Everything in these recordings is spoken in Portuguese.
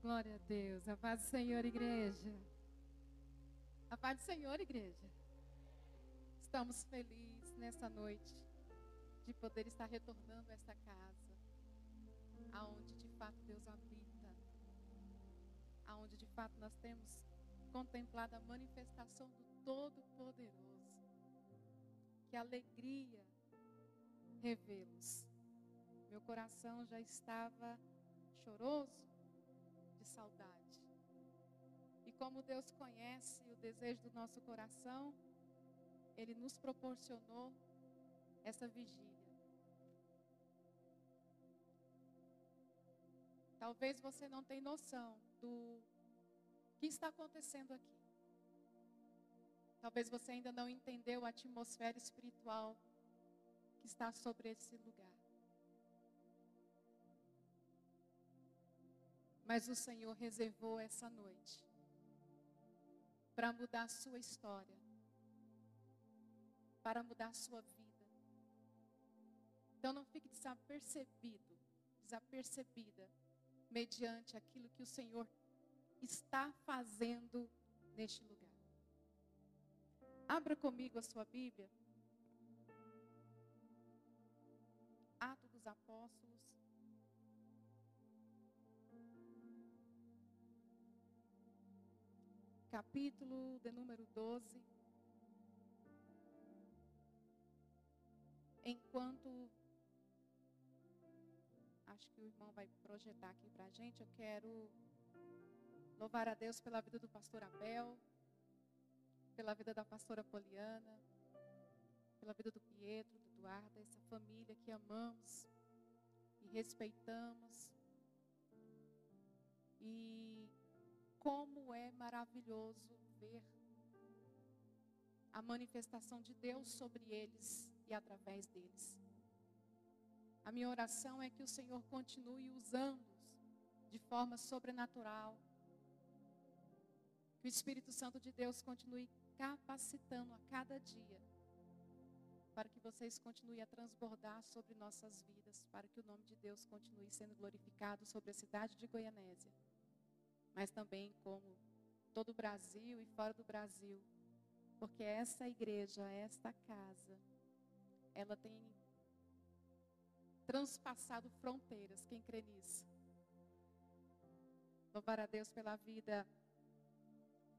Glória a Deus. A paz do Senhor, igreja. A paz do Senhor, igreja. Estamos felizes nessa noite de poder estar retornando a esta casa, aonde de fato Deus habita, aonde de fato nós temos contemplado a manifestação do Todo-Poderoso. Que alegria revê-los. Meu coração já estava choroso saudade. E como Deus conhece o desejo do nosso coração, Ele nos proporcionou essa vigília. Talvez você não tenha noção do que está acontecendo aqui. Talvez você ainda não entendeu a atmosfera espiritual que está sobre esse lugar. Mas o Senhor reservou essa noite para mudar a sua história, para mudar a sua vida. Então não fique desapercebido, desapercebida, mediante aquilo que o Senhor está fazendo neste lugar. Abra comigo a sua Bíblia. Capítulo de número 12. Enquanto acho que o irmão vai projetar aqui para a gente, eu quero louvar a Deus pela vida do pastor Abel, pela vida da pastora Poliana, pela vida do Pietro, do Eduardo, essa família que amamos e respeitamos. E como é maravilhoso ver a manifestação de Deus sobre eles e através deles. A minha oração é que o Senhor continue usando-os de forma sobrenatural. Que o Espírito Santo de Deus continue capacitando a cada dia para que vocês continuem a transbordar sobre nossas vidas, para que o nome de Deus continue sendo glorificado sobre a cidade de Goianésia mas também como todo o Brasil e fora do Brasil. Porque essa igreja, esta casa, ela tem transpassado fronteiras. Quem crê nisso? Louvar a Deus pela vida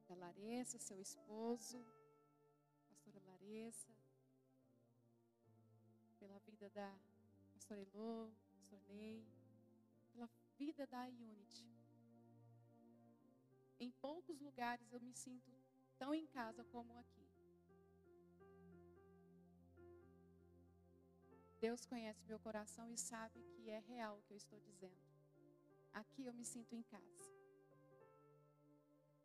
da Larissa, seu esposo, pastora Larissa, pela vida da pastora Elô, pastor Ney, pela vida da Unity. Em poucos lugares eu me sinto tão em casa como aqui. Deus conhece meu coração e sabe que é real o que eu estou dizendo. Aqui eu me sinto em casa.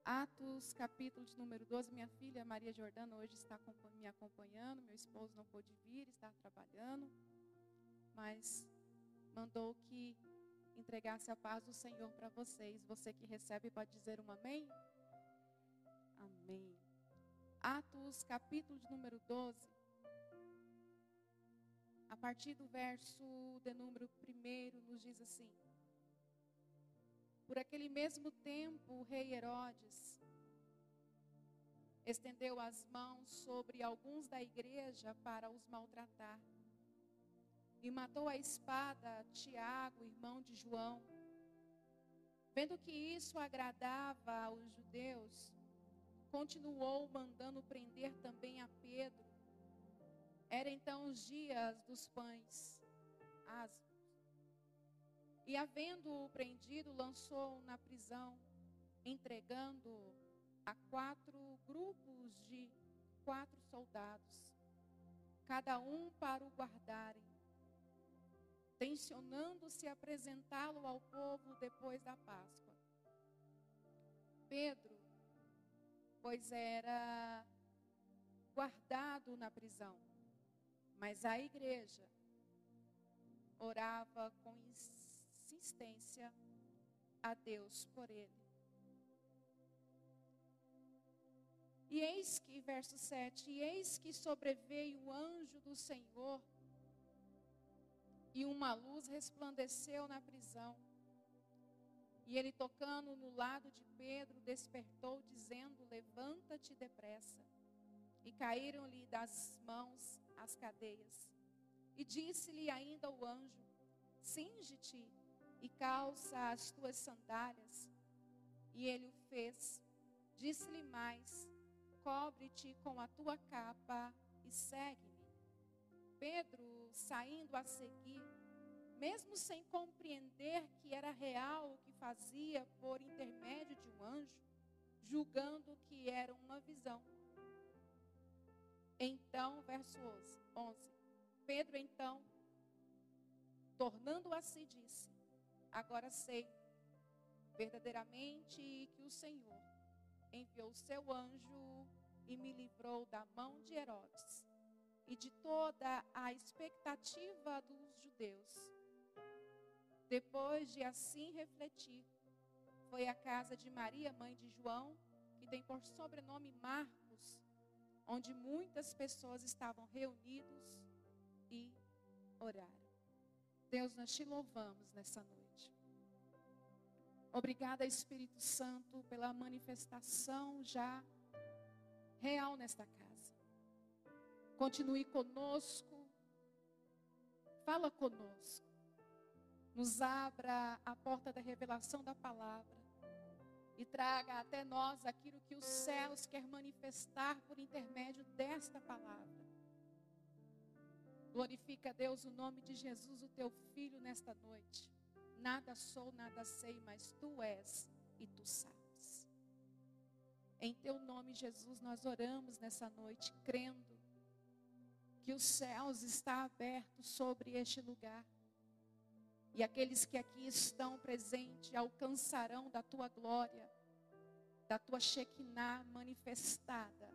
Atos, capítulo de número 12. Minha filha Maria Jordana hoje está me acompanhando. Meu esposo não pôde vir, está trabalhando. Mas mandou que entregasse a paz do Senhor para vocês. Você que recebe pode dizer um amém? Amém. Atos, capítulo de número 12. A partir do verso de número 1, nos diz assim: Por aquele mesmo tempo, o rei Herodes estendeu as mãos sobre alguns da igreja para os maltratar e matou a espada Tiago, irmão de João. Vendo que isso agradava aos judeus, continuou mandando prender também a Pedro. Era então os dias dos pães asmos. E havendo-o prendido, lançou-o na prisão, entregando a quatro grupos de quatro soldados, cada um para o guardarem tensionando-se apresentá-lo ao povo depois da Páscoa. Pedro, pois era guardado na prisão, mas a igreja orava com insistência a Deus por ele. E eis que, verso 7, e eis que sobreveio o anjo do Senhor e uma luz resplandeceu na prisão. E ele, tocando no lado de Pedro, despertou, dizendo: Levanta-te depressa. E caíram-lhe das mãos as cadeias. E disse-lhe ainda o anjo: Cinge-te e calça as tuas sandálias. E ele o fez. Disse-lhe mais: Cobre-te com a tua capa e segue-me. Pedro, saindo a seguir, mesmo sem compreender que era real o que fazia por intermédio de um anjo, julgando que era uma visão. Então, verso 11. Pedro então, tornando a si, disse: Agora sei verdadeiramente que o Senhor enviou o seu anjo e me livrou da mão de Herodes e de toda a expectativa dos judeus. Depois de assim refletir, foi à casa de Maria, mãe de João, que tem por sobrenome Marcos, onde muitas pessoas estavam reunidos e oraram. Deus, nós te louvamos nessa noite. Obrigada, Espírito Santo, pela manifestação já real nesta. Continue conosco. Fala conosco. Nos abra a porta da revelação da palavra. E traga até nós aquilo que os céus quer manifestar por intermédio desta palavra. Glorifica, Deus, o nome de Jesus, o teu filho, nesta noite. Nada sou, nada sei, mas tu és e tu sabes. Em teu nome, Jesus, nós oramos nessa noite, crendo que os céus está aberto sobre este lugar. E aqueles que aqui estão presentes alcançarão da tua glória, da tua Shekinah manifestada.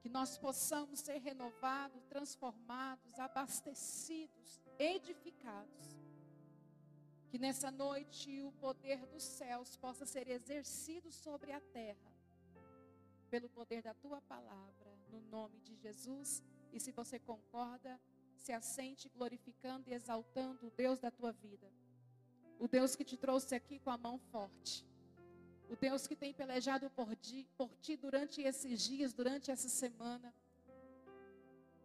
Que nós possamos ser renovados, transformados, abastecidos, edificados. Que nessa noite o poder dos céus possa ser exercido sobre a terra, pelo poder da tua palavra no nome de Jesus. E se você concorda, se assente glorificando e exaltando o Deus da tua vida. O Deus que te trouxe aqui com a mão forte. O Deus que tem pelejado por ti, por ti durante esses dias, durante essa semana.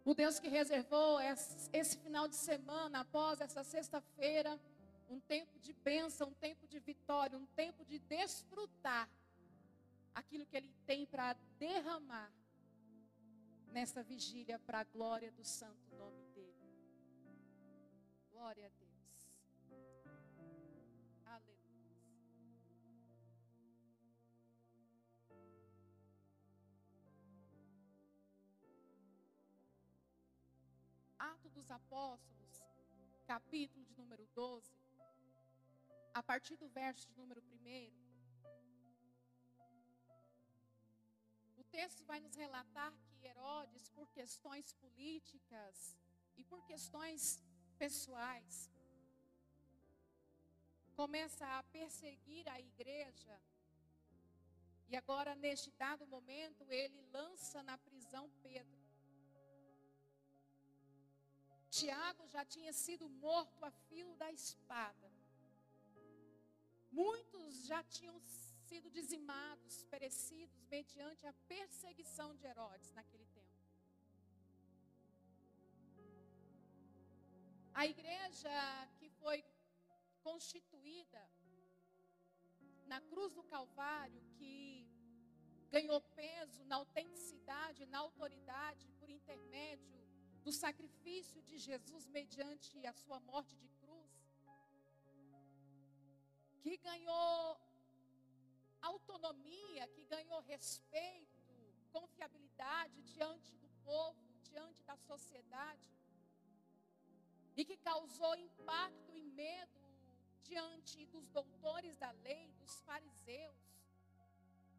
O Deus que reservou esse, esse final de semana, após essa sexta-feira, um tempo de bênção, um tempo de vitória, um tempo de desfrutar aquilo que Ele tem para derramar nesta vigília para a glória do santo nome dele. Glória a Deus. Aleluia. Ato dos Apóstolos, capítulo de número 12, a partir do verso de número 1. O texto vai nos relatar Herodes, por questões políticas e por questões pessoais, começa a perseguir a igreja. E agora, neste dado momento, ele lança na prisão Pedro. Tiago já tinha sido morto a fio da espada. Muitos já tinham sido dizimados, perecidos, mediante a perseguição de Herodes naquele tempo. A igreja que foi constituída na cruz do Calvário, que ganhou peso na autenticidade, na autoridade, por intermédio do sacrifício de Jesus mediante a sua morte de cruz, que ganhou autonomia, que ganhou respeito, confiabilidade diante do povo, diante da sociedade, e que causou impacto e medo diante dos doutores da lei, dos fariseus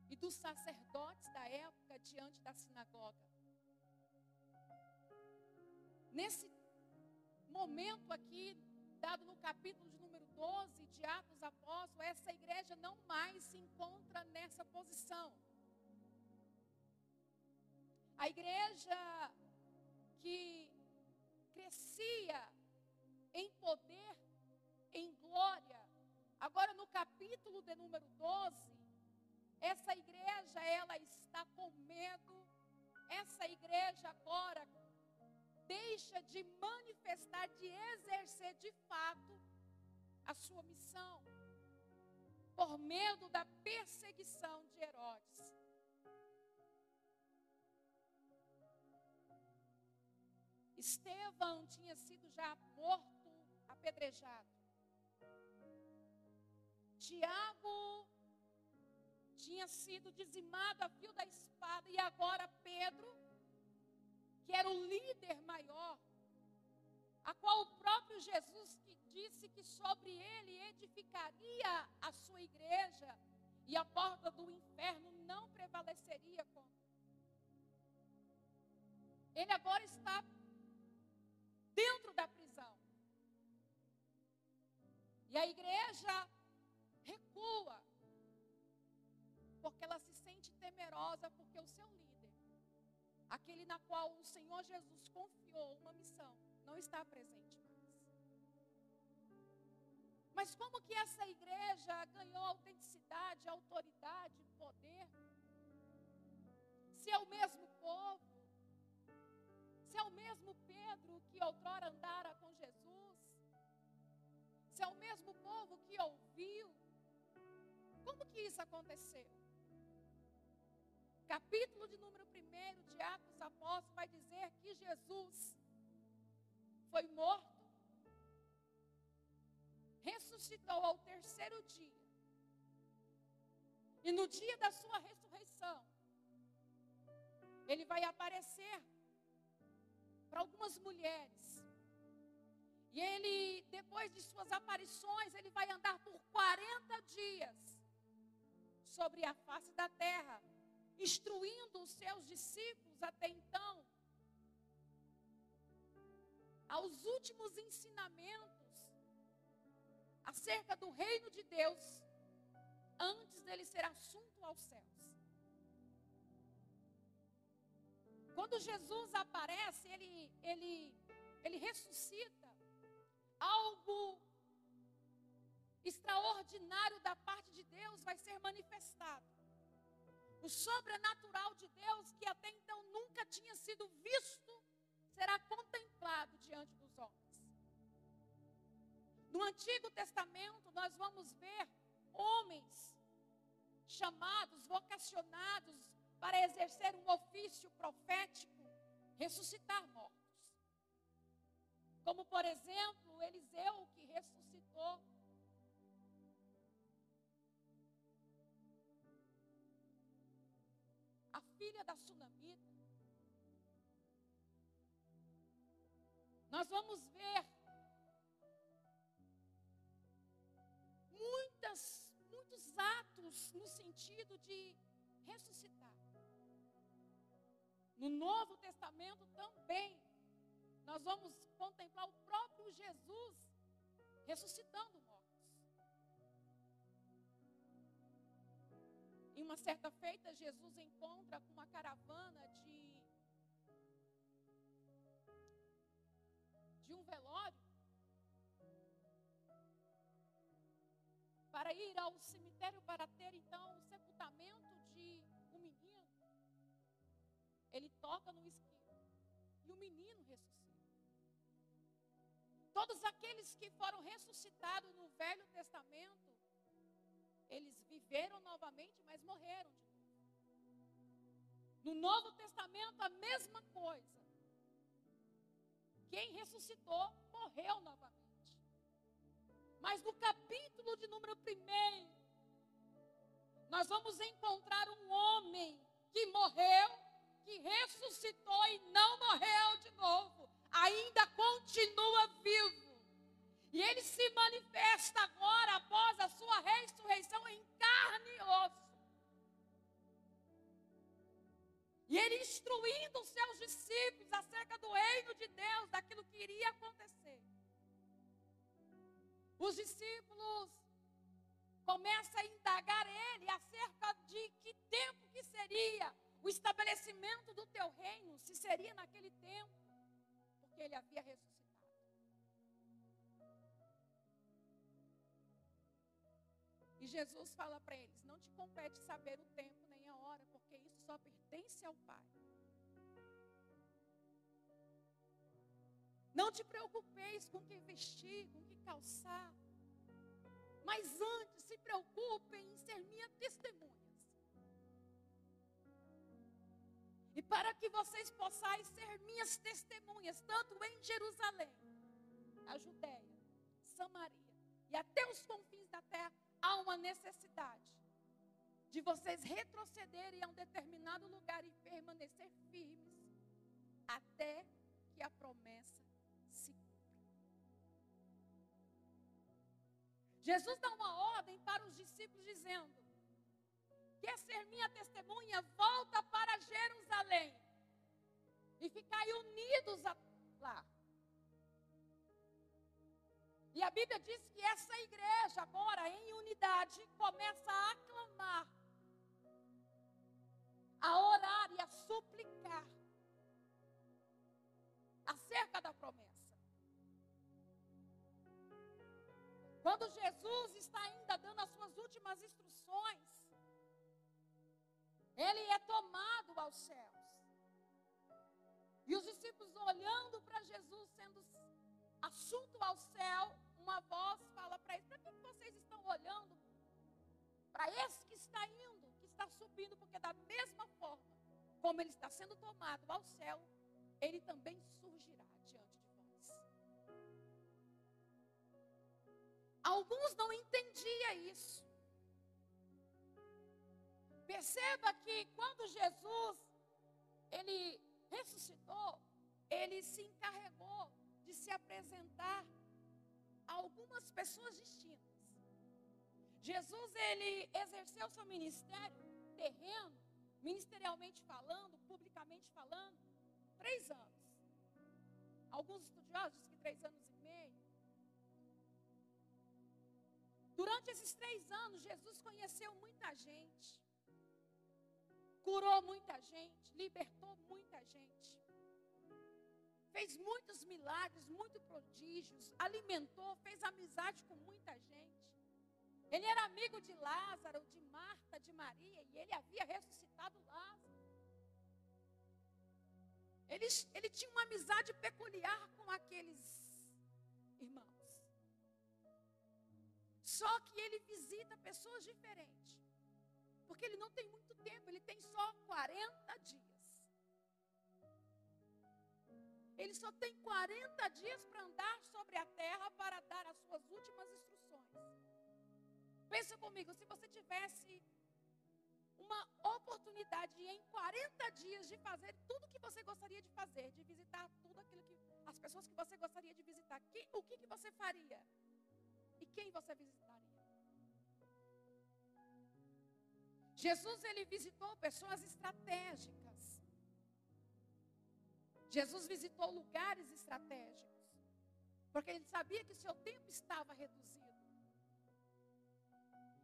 e dos sacerdotes da época diante da sinagoga. Nesse momento aqui, dado no capítulo de 12 de Atos Apóstolos, essa igreja não mais se encontra nessa posição. A igreja que crescia em poder, em glória, agora capítulo de número 12, essa igreja ela está com medo. Essa igreja agora deixa de manifestar, de exercer de fato a sua missão, por medo da perseguição de Herodes. Estevão tinha sido já morto, apedrejado. Tiago tinha sido dizimado a fio da espada, e agora Pedro, que era o líder maior, a qual o próprio Jesus que disse que sobre ele edificaria a sua igreja e a porta do inferno não prevaleceria contra. Ele agora está dentro da prisão. E a igreja recua, porque ela se sente temerosa, porque o seu líder, aquele na qual o Senhor Jesus confiou uma missão, não está presente mais. Mas como que essa igreja ganhou autenticidade, autoridade, poder? Se é o mesmo povo, se é o mesmo Pedro que outrora andara com Jesus, se é o mesmo povo que ouviu, como que isso aconteceu? Capítulo de número 1 de Atos Apóstolos vai dizer que Jesus foi morto, ressuscitou ao terceiro dia. E no dia da sua ressurreição, ele vai aparecer para algumas mulheres. E ele, depois de suas aparições, ele vai andar por 40 dias sobre a face da terra, instruindo os seus discípulos até então aos últimos ensinamentos acerca do reino de Deus antes dele ser assunto aos céus. Quando Jesus aparece, ele, ele, ele ressuscita. Algo extraordinário da parte de Deus vai ser manifestado. O sobrenatural de Deus, que até então nunca tinha sido visto, será contemplado diante dos homens. No Antigo Testamento, nós vamos ver homens chamados, vocacionados para exercer um ofício profético, ressuscitar mortos. Como, por exemplo, Eliseu, que ressuscitou filha da sunamita. Nós vamos ver muitas, muitos atos no sentido de ressuscitar. No Novo Testamento também, nós vamos contemplar o próprio Jesus ressuscitando mortos. Em uma certa feita, Jesus encontra com uma caravana de, de um velório para ir ao cemitério para ter então o sepultamento de um menino. Ele toca no esquilo e o menino ressuscita. Todos aqueles que foram ressuscitados no Velho Testamento, eles viveram novamente, mas morreram de novo. No Novo Testamento, a mesma coisa. Quem ressuscitou, morreu novamente. Mas no capítulo de número 1, nós vamos encontrar um homem que morreu, que ressuscitou e não morreu de novo, ainda continua vivo. E ele se manifesta agora, após a sua ressurreição, em carne e osso. E ele instruindo os seus discípulos acerca do reino de Deus, daquilo que iria acontecer. Os discípulos começam a indagar ele acerca de que tempo que seria o estabelecimento do teu reino, se seria naquele tempo, porque ele havia ressuscitado. E Jesus fala para eles: Não te compete saber o tempo nem a hora, porque isso só pertence ao Pai. Não te preocupeis com que vestir, com que calçar. Mas antes se preocupem em ser minhas testemunhas. E para que vocês possais ser minhas testemunhas, tanto em Jerusalém, a Judéia, Samaria e até os confins da terra, há uma necessidade de vocês retrocederem a um determinado lugar e permanecer firmes até que a promessa se cumpra. Jesus dá uma ordem para os discípulos dizendo: Quer ser minha testemunha? Volta para Jerusalém e ficai unidos lá. E a Bíblia diz que essa igreja, agora em unidade, começa a aclamar, a orar e a suplicar acerca da promessa. Quando Jesus está ainda dando as suas últimas instruções, ele é tomado aos céus. E os discípulos olhando para Jesus, sendo assunto ao céu, uma voz fala para eles: para que vocês estão olhando para esse que está indo, que está subindo? Porque da mesma forma como ele está sendo tomado ao céu, ele também surgirá diante de vós. Alguns não entendiam isso. Perceba que quando Jesus ele ressuscitou, ele se encarregou de se apresentar a algumas pessoas distintas. Jesus ele exerceu seu ministério terreno, ministerialmente falando, publicamente falando, três anos. Alguns estudiosos dizem que três anos e meio. Durante esses três anos, Jesus conheceu muita gente curou muita gente, libertou muita gente. Fez muitos milagres, muitos prodígios, alimentou, fez amizade com muita gente. Ele era amigo de Lázaro, de Marta, de Maria, e ele havia ressuscitado Lázaro. Ele, ele tinha uma amizade peculiar com aqueles irmãos. Só que ele visita pessoas diferentes. Porque ele não tem muito tempo, ele tem só 40 dias. Ele só tem 40 dias para andar sobre a terra para dar as suas últimas instruções. Pensa comigo, se você tivesse uma oportunidade em 40 dias de fazer tudo o que você gostaria de fazer, de visitar tudo aquilo que as pessoas que você gostaria de visitar, que, o que, que você faria? E quem você visitaria? Jesus ele visitou pessoas estratégicas. Jesus visitou lugares estratégicos. Porque ele sabia que seu tempo estava reduzido.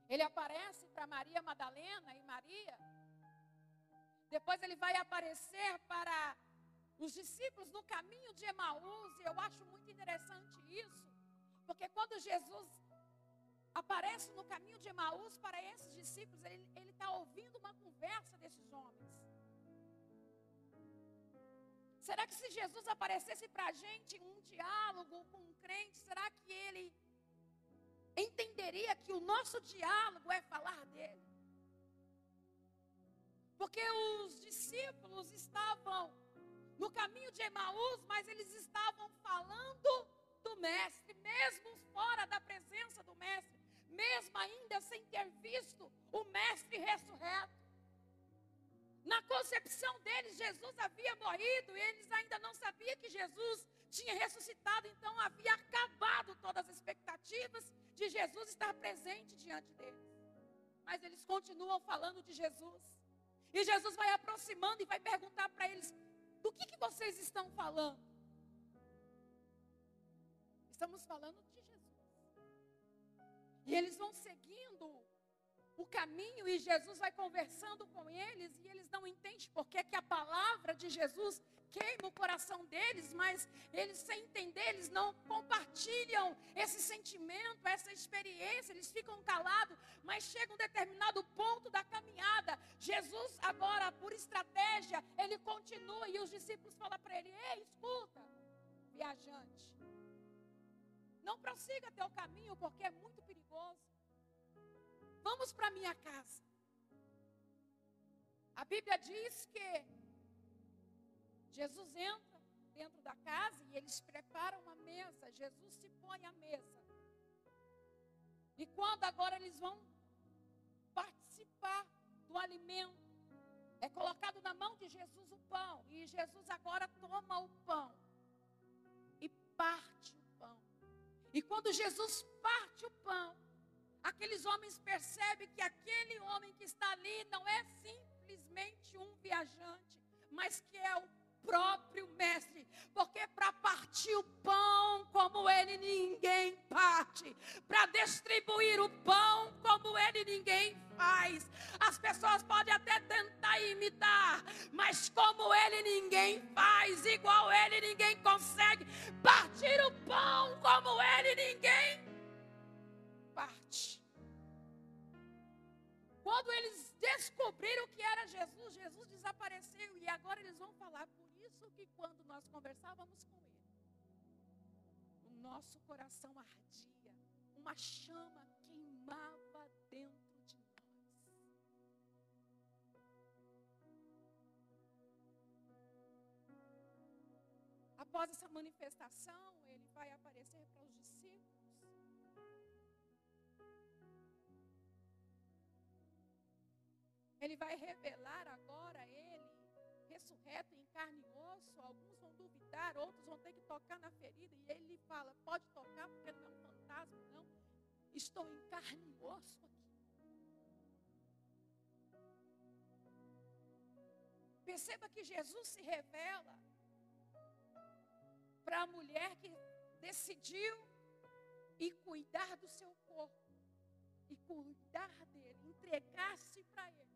Ele aparece para Maria Madalena e Maria. Depois ele vai aparecer para os discípulos no caminho de Emaús. E eu acho muito interessante isso. Porque quando Jesus aparece no caminho de Emaús para esses discípulos, ele está ouvindo uma conversa desses homens. Será que se Jesus aparecesse para a gente em um diálogo com um crente, será que ele entenderia que o nosso diálogo é falar dele? Porque os discípulos estavam no caminho de Emaús, mas eles estavam falando do Mestre, mesmo fora da presença do Mestre mesmo ainda sem ter visto o Mestre ressurreto. Na concepção deles, Jesus havia morrido e eles ainda não sabiam que Jesus tinha ressuscitado, então havia acabado todas as expectativas de Jesus estar presente diante deles. Mas eles continuam falando de Jesus. E Jesus vai aproximando e vai perguntar para eles: do que, que vocês estão falando? Estamos falando de e eles vão seguindo o caminho e Jesus vai conversando com eles e eles não entendem porque que a palavra de Jesus queima o coração deles, mas eles, sem entender, eles não compartilham esse sentimento, essa experiência, eles ficam calados, mas chega um determinado ponto da caminhada. Jesus, agora, por estratégia, ele continua e os discípulos falam para ele: Ei, escuta, viajante, não prossiga teu caminho porque é muito perigoso. Vamos para minha casa. A Bíblia diz que Jesus entra dentro da casa e eles preparam uma mesa. Jesus se põe à mesa. E quando agora eles vão participar do alimento, é colocado na mão de Jesus o pão. E Jesus agora toma o pão e parte o pão. E quando Jesus parte o pão, aqueles homens percebem que aquele homem que está ali não é simples simplesmente um viajante, mas que é o próprio mestre, porque para partir o pão como ele ninguém parte, para distribuir o pão como ele ninguém faz. As pessoas podem até tentar imitar, mas como ele ninguém faz, igual ele ninguém consegue. Partir o pão como ele ninguém parte. Quando eles descobriram que era Jesus, Jesus desapareceu e agora eles vão falar. Por isso que quando nós conversávamos com ele, o nosso coração ardia, uma chama queimava dentro de nós. Após essa manifestação, ele vai aparecer para os discípulos. Ele vai revelar agora ele, ressurreto em carne e osso. Alguns vão duvidar, outros vão ter que tocar na ferida. E ele fala: pode tocar, porque não é um fantasma, não. Estou em carne e osso aqui. Perceba que Jesus se revela para a mulher que decidiu e cuidar do seu corpo, e cuidar dele, entregar-se para ele.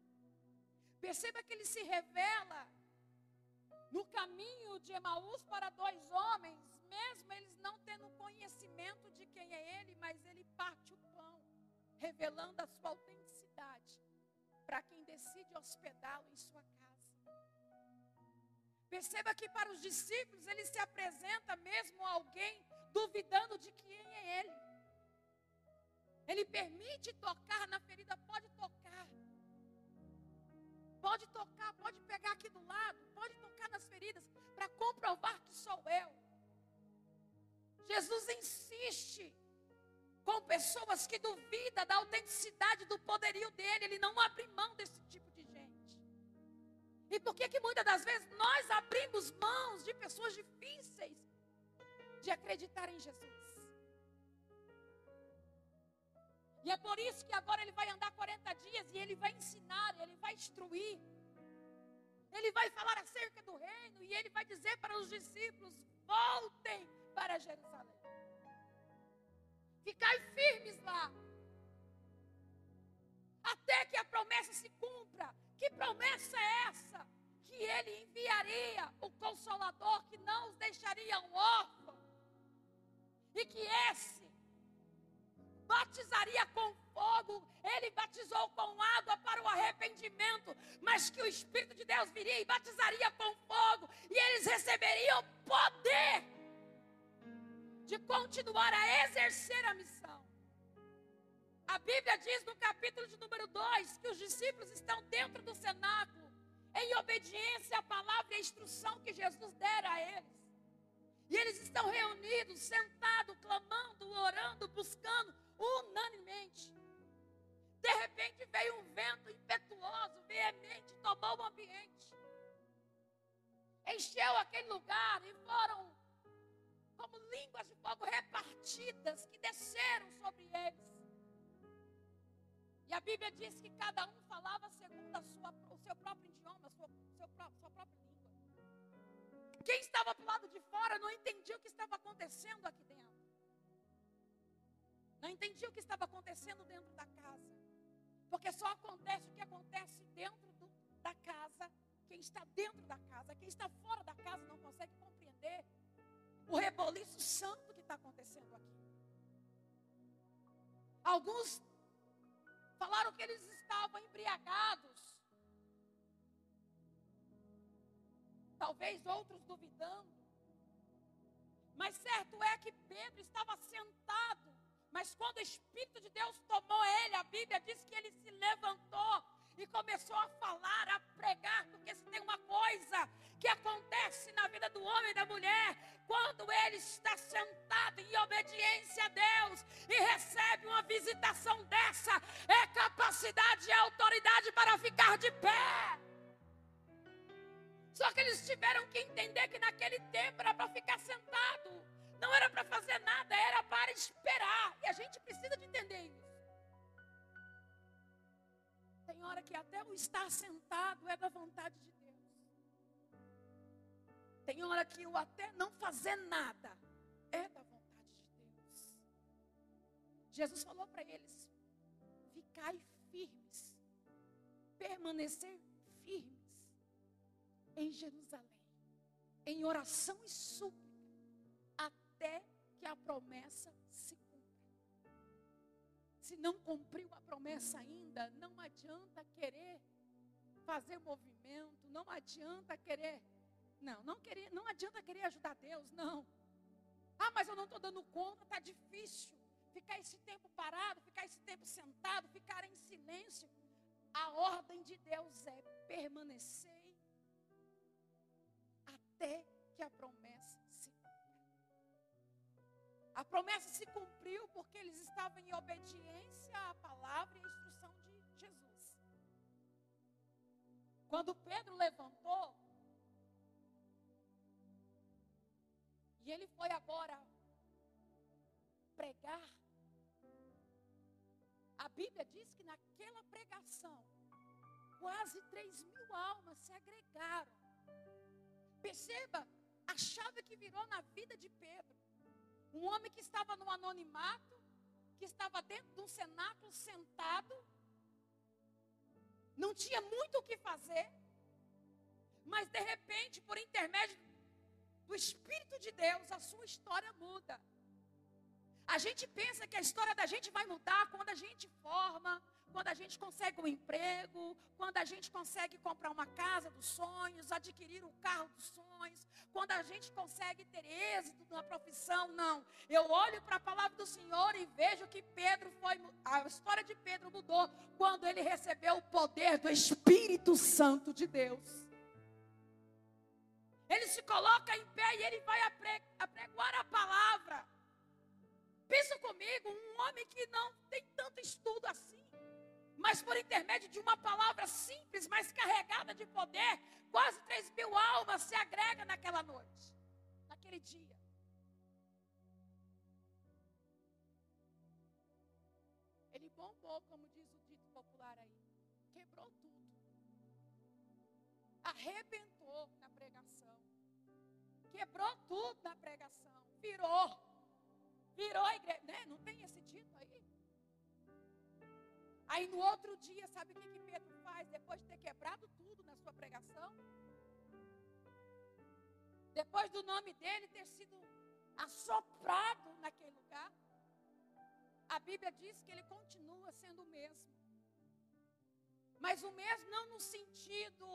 Perceba que ele se revela no caminho de Emaús para dois homens, mesmo eles não tendo conhecimento de quem é ele, mas ele parte o pão, revelando a sua autenticidade para quem decide hospedá-lo em sua casa. Perceba que para os discípulos ele se apresenta mesmo alguém duvidando de quem é ele. Ele permite tocar na ferida, pode tocar Pode tocar, pode pegar aqui do lado, pode tocar nas feridas para comprovar que sou eu. Jesus insiste com pessoas que duvidam da autenticidade do poderio dele. Ele não abre mão desse tipo de gente. E por que que muitas das vezes nós abrimos mãos de pessoas difíceis de acreditar em Jesus? E é por isso que agora ele vai andar 40 dias e ele vai ensinar, ele vai instruir. Ele vai falar acerca do reino e ele vai dizer para os discípulos: voltem para Jerusalém. Ficai firmes lá. Até que a promessa se cumpra. Que promessa é essa? Que ele enviaria o consolador que não os deixaria órfãos. E que esse batizaria com fogo, ele batizou com água para o arrependimento, mas que o Espírito de Deus viria e batizaria com fogo, e eles receberiam poder de continuar a exercer a missão. A Bíblia diz no capítulo de número 2 que os discípulos estão dentro do cenáculo, em obediência à palavra e à instrução que Jesus dera a eles. E eles estão reunidos, sentados, clamando, orando, buscando unanimemente. De repente veio um vento impetuoso, veemente, tomou o ambiente. Encheu aquele lugar e foram como línguas de fogo repartidas que desceram sobre eles. E a Bíblia diz que cada um falava segundo sua, o seu próprio idioma, a sua, seu, sua própria língua. Quem estava do lado de fora não entendia o que estava acontecendo aqui dentro. Não entendia o que estava acontecendo dentro da casa. Porque só acontece o que acontece dentro do, da casa quem está dentro da casa, quem está fora da casa não consegue compreender o reboliço santo que está acontecendo aqui. Alguns falaram que eles estavam embriagados. Talvez outros duvidando. Mas certo é que Pedro estava sentado. Mas quando o Espírito de Deus tomou ele, a Bíblia diz que ele se levantou e começou a falar, a pregar, porque se tem uma coisa que acontece na vida do homem e da mulher, quando ele está sentado em obediência a Deus e recebe uma visitação dessa, é capacidade e autoridade para ficar de pé. Só que eles tiveram que entender que naquele tempo era para ficar sentado, não era para fazer nada, era para esperar. E a gente precisa de entender isso. Tem hora que até o estar sentado é da vontade de Deus. Tem hora que o até não fazer nada é da vontade de Deus. Jesus falou para eles: ficai firmes, permanecer firmes em Jerusalém, em oração e súplica, até que a promessa se se não cumpriu a promessa ainda, não adianta querer fazer movimento, não adianta querer, não, não querer, não adianta querer ajudar Deus, não. Ah, mas eu não estou dando conta, está difícil. Ficar esse tempo parado, ficar esse tempo sentado, ficar em silêncio. A ordem de Deus é permanecer até que a promessa a promessa se cumpriu porque eles estavam em obediência à palavra e à instrução de Jesus. Quando Pedro levantou, e ele foi agora pregar, a Bíblia diz que naquela pregação, quase 3 mil almas se agregaram. Perceba a chave que virou na vida de Pedro. Um homem que estava no anonimato, que estava dentro de um cenáculo sentado, não tinha muito o que fazer, mas de repente, por intermédio do Espírito de Deus, a sua história muda. A gente pensa que a história da gente vai mudar quando a gente forma, quando a gente consegue um emprego, quando a gente consegue comprar uma casa dos sonhos, adquirir o carro dos sonhos, quando a gente consegue ter êxito na profissão, não. Eu olho para a palavra do Senhor e vejo que Pedro foi, a história de Pedro mudou quando ele recebeu o poder do Espírito Santo de Deus. Ele se coloca em pé e ele vai apregoar a palavra. Pensa comigo, um homem que não tem tanto estudo assim mas por intermédio de uma palavra simples, mas carregada de poder, quase 3 mil almas se agregam naquela noite, naquele dia. Ele bombou, como diz o dito popular aí, quebrou tudo, arrebentou na pregação, quebrou tudo na pregação, virou, virou a igreja, né? Não tem esse dito aí? Aí no outro dia, sabe o que, que Pedro faz? Depois de ter quebrado tudo na sua pregação, depois do nome dele ter sido assoprado naquele lugar, a Bíblia diz que ele continua sendo o mesmo. Mas o mesmo não no sentido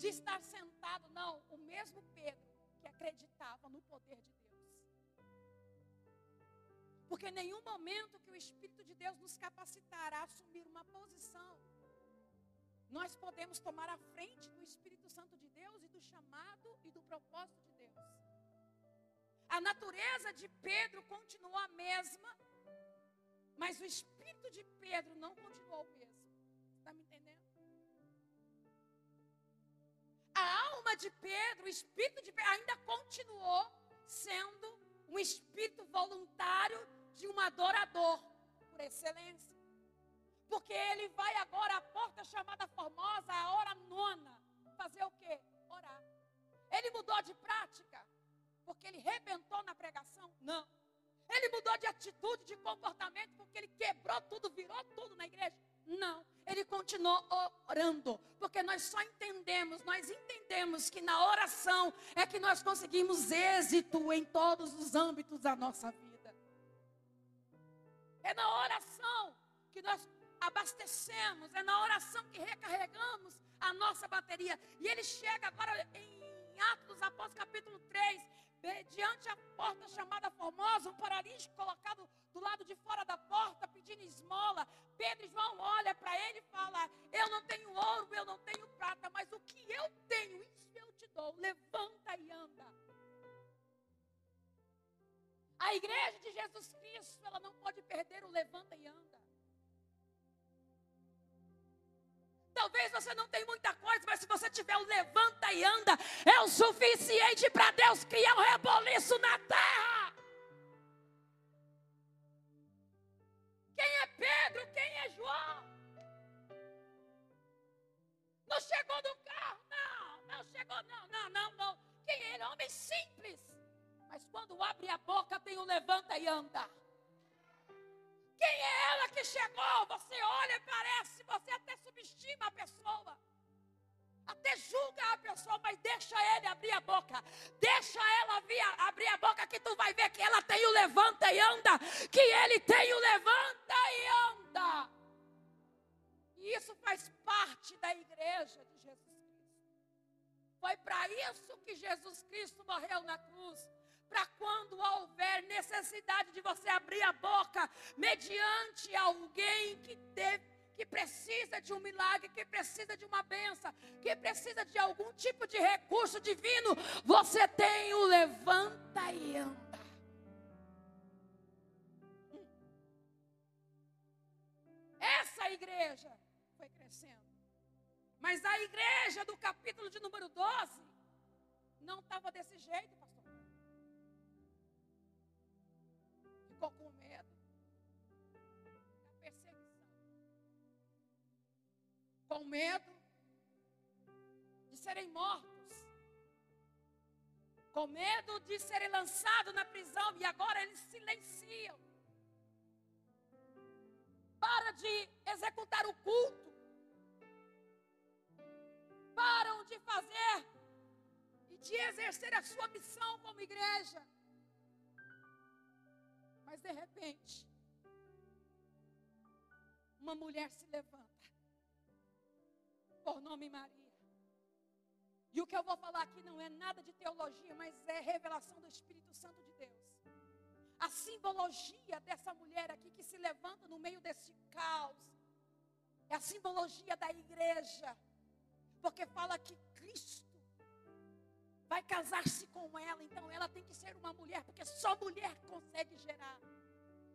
de estar sentado, não. O mesmo Pedro que acreditava no poder de Deus. Porque em nenhum momento que o Espírito de Deus nos capacitará a assumir uma posição, nós podemos tomar a frente do Espírito Santo de Deus e do chamado e do propósito de Deus. A natureza de Pedro continuou a mesma, mas o espírito de Pedro não continuou o mesmo. Está me entendendo? A alma de Pedro, o espírito de Pedro ainda continuou sendo um espírito voluntário de um adorador por excelência. Porque ele vai agora à porta chamada Formosa, a hora nona, fazer o quê? Orar. Ele mudou de prática porque ele rebentou na pregação? Não. Ele mudou de atitude, de comportamento porque ele quebrou tudo, virou tudo na igreja? Não. Ele continuou orando, porque nós só entendemos, nós entendemos que na oração é que nós conseguimos êxito em todos os âmbitos da nossa vida. É na oração que nós abastecemos, é na oração que recarregamos a nossa bateria. E ele chega agora em Atos dos Apóstolos, capítulo 3, diante a porta chamada Formosa, um paralítico colocado do lado de fora da porta, pedindo esmola. Pedro e João olha para ele e fala: Eu não tenho ouro, eu não tenho prata, mas o que eu tenho, isso eu te dou. Levanta e anda. A igreja de Jesus Cristo, ela não pode perder o levanta e anda. Talvez você não tenha muita coisa, mas se você tiver o levanta e anda, é o suficiente para Deus criar um reboliço na terra. Quem é Pedro? Quem é João? Não chegou no carro, não, não chegou, não, não, não, não. Quem é ele? Homem simples. Quando abre a boca, tem o levanta e anda. Quem é ela que chegou? Você olha e parece, você até subestima a pessoa. Até julga a pessoa, mas deixa ele abrir a boca. Deixa ela abrir a boca que tu vai ver que ela tem o levanta e anda. Que ele tem o levanta e anda. E isso faz parte da igreja de Jesus Cristo. Foi para isso que Jesus Cristo morreu na cruz para quando houver necessidade de você abrir a boca mediante alguém que teve que precisa de um milagre, que precisa de uma benção, que precisa de algum tipo de recurso divino, você tem o levanta e anda. Essa igreja foi crescendo. Mas a igreja do capítulo de número 12 não estava desse jeito, ficou com medo da perseguição, com medo de serem mortos, com medo de serem lançados na prisão e agora eles silenciam. Para de executar o culto. Param de fazer e de exercer a sua missão como igreja. Mas de repente, uma mulher se levanta, por nome Maria. E o que eu vou falar aqui não é nada de teologia, mas é revelação do Espírito Santo de Deus. A simbologia dessa mulher aqui que se levanta no meio desse caos é a simbologia da igreja, porque fala que Cristo vai casar-se com ela, então ela só mulher consegue gerar.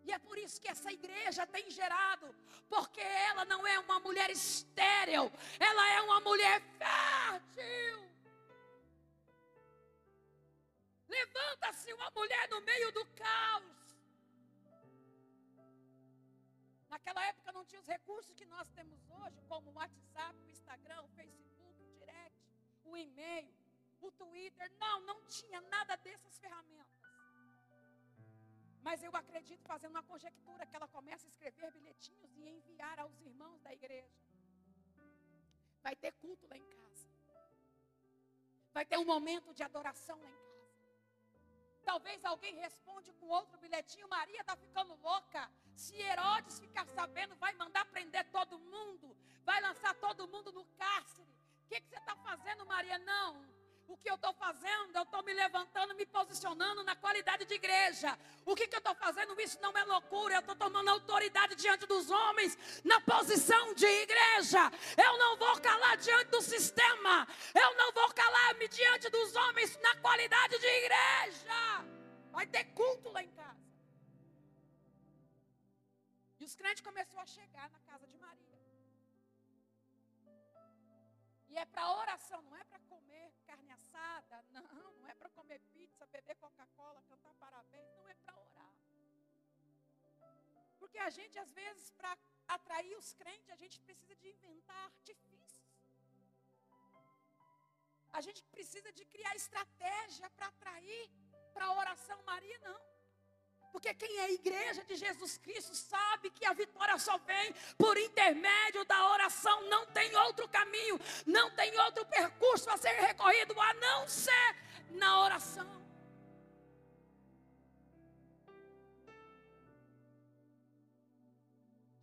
E é por isso que essa igreja tem gerado, porque ela não é uma mulher estéril, ela é uma mulher fértil. Levanta-se uma mulher no meio do caos. Naquela época não tinha os recursos que nós temos hoje, como o WhatsApp, o Instagram, o Facebook, o direct, o e-mail o Twitter. Não, não tinha nada dessas ferramentas. Mas eu acredito, fazendo uma conjectura, que ela começa a escrever bilhetinhos e enviar aos irmãos da igreja. Vai ter culto lá em casa. Vai ter um momento de adoração lá em casa. Talvez alguém responde com outro bilhetinho: Maria está ficando louca. Se Herodes ficar sabendo, vai mandar prender todo mundo. Vai lançar todo mundo no cárcere. O que, que você está fazendo, Maria? Não. O que eu estou fazendo? Eu estou me levantando, me posicionando na qualidade de igreja. O que, que eu estou fazendo? Isso não é loucura. Eu estou tomando autoridade diante dos homens, na posição de igreja. Eu não vou calar diante do sistema. Eu não vou calar-me diante dos homens na qualidade de igreja. Vai ter culto lá em casa. E os crentes começaram a chegar na casa de Maria. E é para oração, não é para assada, não, não é para comer pizza, beber Coca-Cola, cantar parabéns, não é para orar. Porque a gente, às vezes, para atrair os crentes, a gente precisa de inventar artifícios. A gente precisa de criar estratégia para atrair para a oração Maria, não. Porque quem é igreja de Jesus Cristo sabe que a vitória só vem por intermédio da oração não tem outro caminho, não tem outro percurso a ser recorrido a não ser na oração.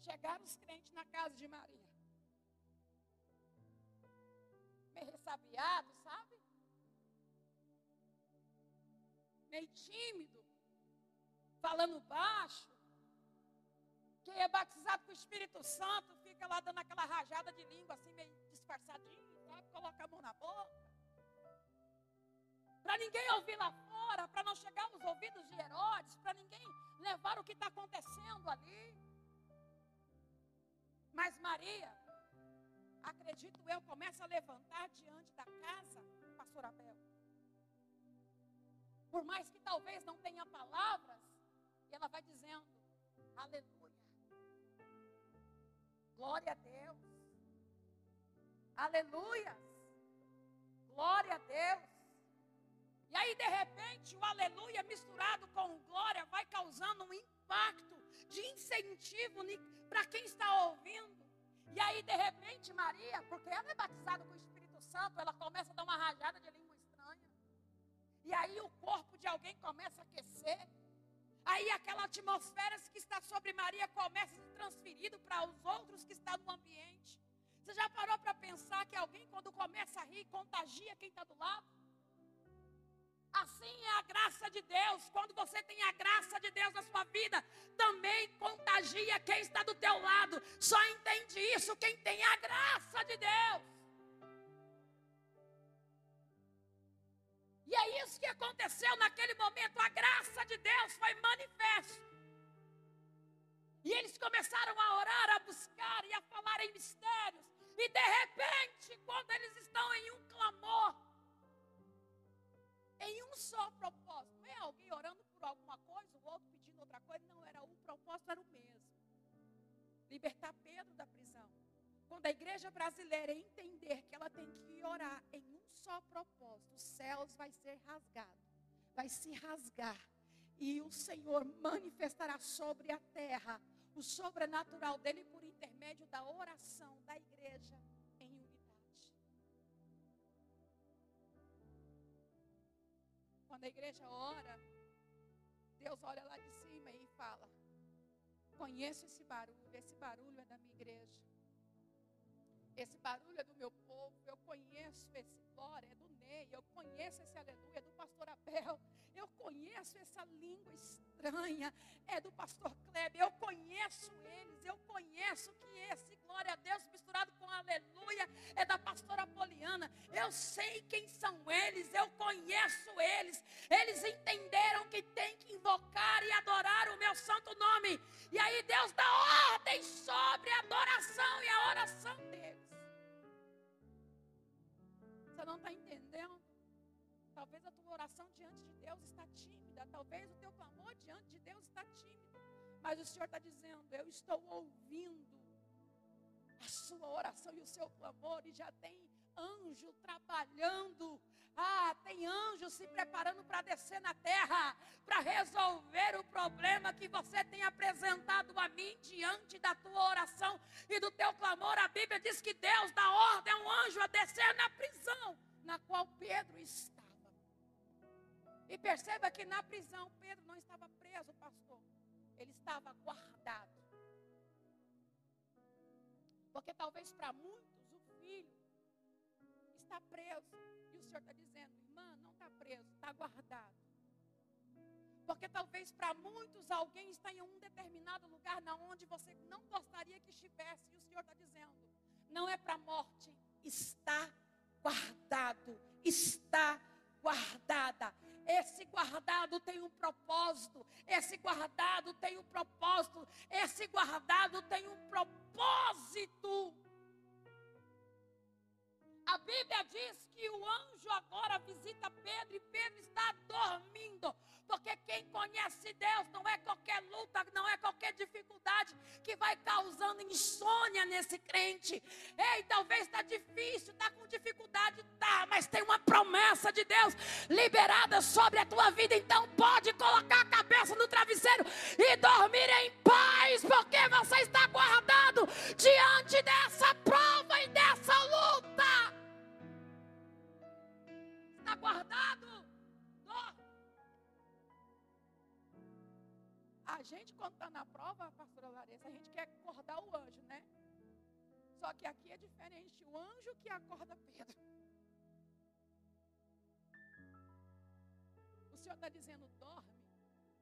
Chegaram os crentes na casa de Maria. Meio ressabiado, sabe? Meio tímido. Falando baixo. Quem é batizado com o Espírito Santo fica lá dando aquela rajada de língua, assim, meio disfarçadinho, sabe? Coloca a mão na boca. Para ninguém ouvir lá fora, para não chegar aos ouvidos de Herodes, para ninguém levar o que está acontecendo ali. Mas Maria, acredito eu, começa a levantar diante da casa, pastor Abel. Por mais que talvez não tenha palavras, ela vai dizendo, aleluia. Glória a Deus. Aleluia. Glória a Deus. E aí, de repente, o aleluia misturado com glória vai causando um impacto de incentivo para quem está ouvindo. E aí, de repente, Maria, porque ela é batizada com o Espírito Santo, ela começa a dar uma rajada de língua estranha. E aí o corpo de alguém começa a aquecer. Aí aquela atmosfera que está sobre Maria começa a ser transferido para os outros que estão no ambiente. Você já parou para pensar que alguém, quando começa a rir, contagia quem está do lado? Assim é a graça de Deus. Quando você tem a graça de Deus na sua vida, também contagia quem está do teu lado. Só entende isso quem tem a graça de Deus. E é isso que aconteceu naquele momento. A graça de Deus foi manifesta. E eles começaram a orar, a buscar e a falar em mistérios. E de repente, quando eles estão em um clamor, em um só propósito, não é alguém orando por alguma coisa, o outro pedindo outra coisa, não, era um propósito, era o mesmo. Libertar Pedro da prisão. Quando a igreja brasileira entender que ela tem que orar em um só propósito, os céus vai ser rasgado, vai se rasgar e o Senhor manifestará sobre a terra o sobrenatural dele por intermédio da oração da igreja em unidade. Quando a igreja ora, Deus olha lá de cima e fala: Conheço esse barulho, esse barulho é da minha igreja. Esse barulho é do meu povo. Eu conheço esse glória, é do Ney. Eu conheço esse aleluia, é do pastor Abel. Eu conheço essa língua estranha, é do pastor Kleber. Eu conheço eles. Eu conheço que esse glória a Deus misturado com aleluia é da pastora Poliana. Eu sei quem são eles. Eu conheço eles. Eles entenderam que tem que invocar e adorar o meu santo nome. E aí Deus dá ordem sobre a adoração e a oração deles. Você não está entendendo? Talvez a tua oração diante de Deus está tímida. Talvez o teu clamor diante de Deus está tímido. Mas o Senhor está dizendo: Eu estou ouvindo a sua oração e o seu clamor. E já tem anjo trabalhando. Ah, tem anjo se preparando para descer na terra, para resolver o problema que você tem apresentado a mim diante da tua oração e do teu clamor. A Bíblia diz que Deus dá ordem a um anjo a descer na prisão na qual Pedro estava. E perceba que na prisão Pedro não estava preso, pastor. Ele estava guardado. Porque talvez para muitos está preso. E o Senhor está dizendo, irmã, não está preso, está guardado. Porque talvez para muitos alguém está em um determinado lugar na onde você não gostaria que estivesse. E o Senhor está dizendo, não é para a morte, está guardado, está guardada. Esse guardado tem um propósito. Esse guardado tem um propósito. Esse guardado tem um propósito. A Bíblia diz que o anjo agora visita Pedro e Pedro está dormindo. Porque quem conhece Deus não é qualquer luta, não é qualquer dificuldade que vai causando insônia nesse crente. Ei, talvez está difícil, está com dificuldade, tá, mas tem uma promessa de Deus liberada sobre a tua vida. Então pode colocar a cabeça no travesseiro e dormir em paz, porque você está guardado diante dessa prova guardado. Dorme. A gente, quando está na prova, pastora Larissa, a gente quer acordar o anjo, né? Só que aqui é diferente. O anjo que acorda Pedro. O Senhor está dizendo, dorme,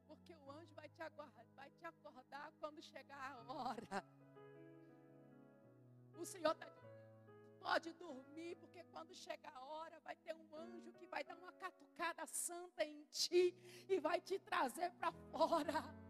porque o anjo vai te, aguardar, vai te acordar quando chegar a hora. O Senhor está dizendo, pode dormir, porque quando chegar a hora, vai ter um anjo que vai dar uma catucada santa em ti e vai te trazer para fora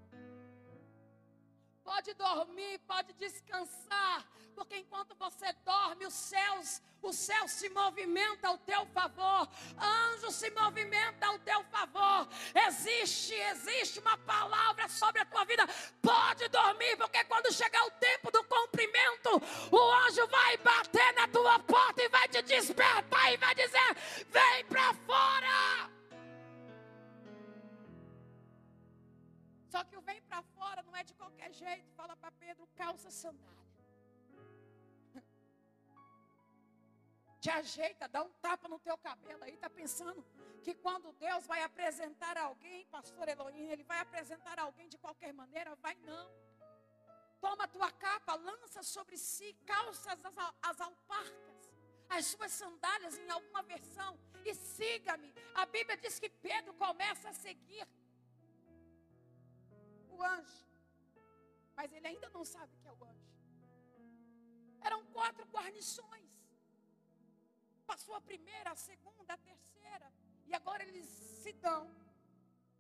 pode dormir, pode descansar, porque enquanto você dorme, os céus, o céu se movimenta ao teu favor, anjo se movimenta ao teu favor. Existe, existe uma palavra sobre a tua vida. Pode dormir, porque quando chegar o tempo do cumprimento, o anjo vai bater na tua porta e vai te despertar e vai dizer: "Vem para fora!" Só que o vem para fora é de qualquer jeito. Fala para Pedro, calça sandália. Te ajeita, dá um tapa no teu cabelo aí. Tá pensando que quando Deus vai apresentar alguém, pastor Elohim, ele vai apresentar alguém de qualquer maneira? Vai não. Toma tua capa, lança sobre si, calça as, as alparcas, as suas sandálias em alguma versão e siga-me. A Bíblia diz que Pedro começa a seguir o anjo. Mas ele ainda não sabe que é o anjo. Eram quatro guarnições. Passou a primeira, a segunda, a terceira. E agora eles se dão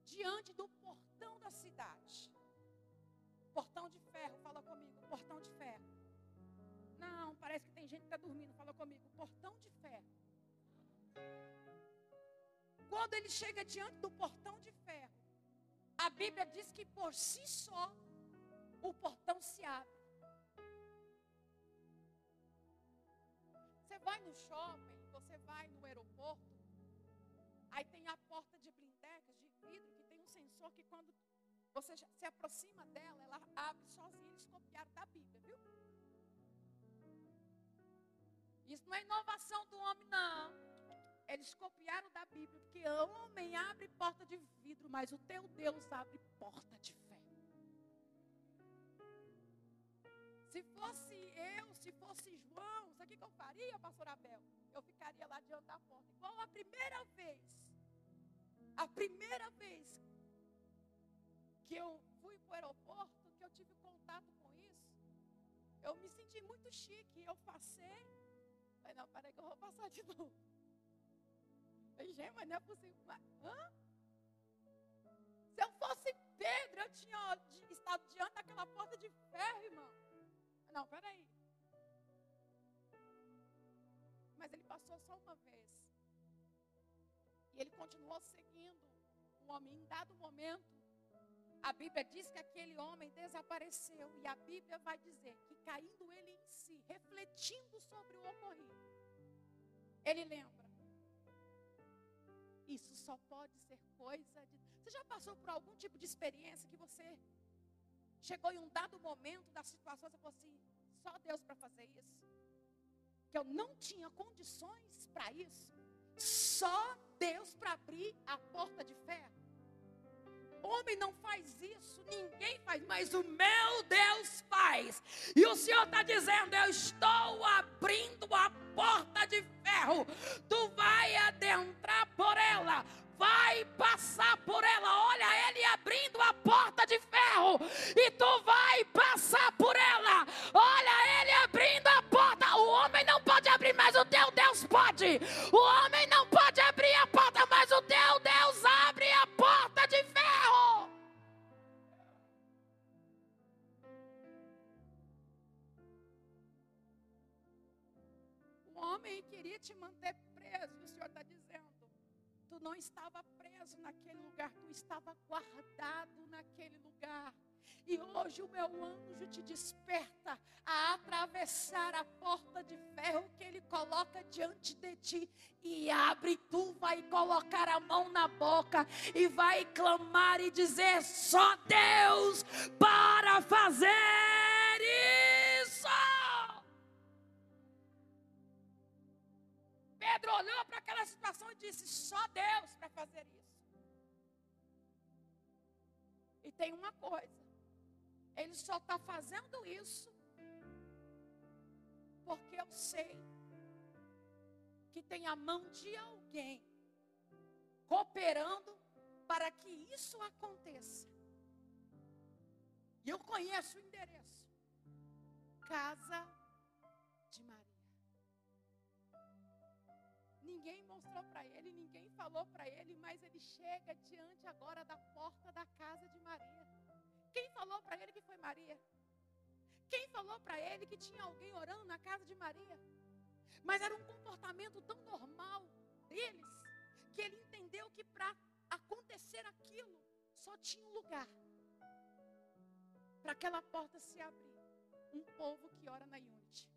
diante do portão da cidade. Portão de ferro, fala comigo. Portão de ferro. Não, parece que tem gente que está dormindo. Fala comigo. Portão de ferro. Quando ele chega diante do portão de ferro, a Bíblia diz que por si só o portão se abre. Você vai no shopping, você vai no aeroporto, aí tem a porta de blindex, de vidro, que tem um sensor que quando você se aproxima dela, ela abre sozinha. Eles copiaram da Bíblia, viu? Isso não é inovação do homem, não. Eles copiaram da Bíblia, porque homem abre porta de vidro, mas o teu Deus abre porta de fé. Se fosse eu, se fosse João, sabe o que eu faria, pastor Abel? Eu ficaria lá diante da porta. Igual a primeira vez. A primeira vez que eu fui para o aeroporto, que eu tive contato com isso, eu me senti muito chique. Eu passei. Falei, não, peraí que eu vou passar de novo. Gente, mas não é possível. Mas, hã? Se eu fosse Pedro, eu tinha estado diante daquela porta de ferro, irmão. Não, peraí. Mas ele passou só uma vez. E ele continuou seguindo o homem. Em dado momento, a Bíblia diz que aquele homem desapareceu. E a Bíblia vai dizer que caindo ele em si, refletindo sobre o ocorrido, ele lembra isso só pode ser coisa de. Você já passou por algum tipo de experiência que você chegou em um dado momento da situação, você falou assim: só Deus para fazer isso? Que eu não tinha condições para isso? Só Deus para abrir a porta de fé? Homem não faz isso, ninguém faz, mas o meu Deus faz. E o Senhor está dizendo: Eu estou abrindo a porta de ferro. Tu vai adentrar por dizer: só Deus para fazer isso. Pedro olhou para aquela situação e disse: só Deus para fazer isso. E tem uma coisa: ele só está fazendo isso porque eu sei que tem a mão de alguém cooperando para que isso aconteça. E eu conheço o endereço. Casa de Maria. Ninguém mostrou para ele, ninguém falou para ele, mas ele chega diante agora da porta da casa de Maria. Quem falou para ele que foi Maria? Quem falou para ele que tinha alguém orando na casa de Maria? Mas era um comportamento tão normal deles que ele entendeu que para acontecer aquilo só tinha um lugar para aquela porta se abrir. Um povo que ora na Unity.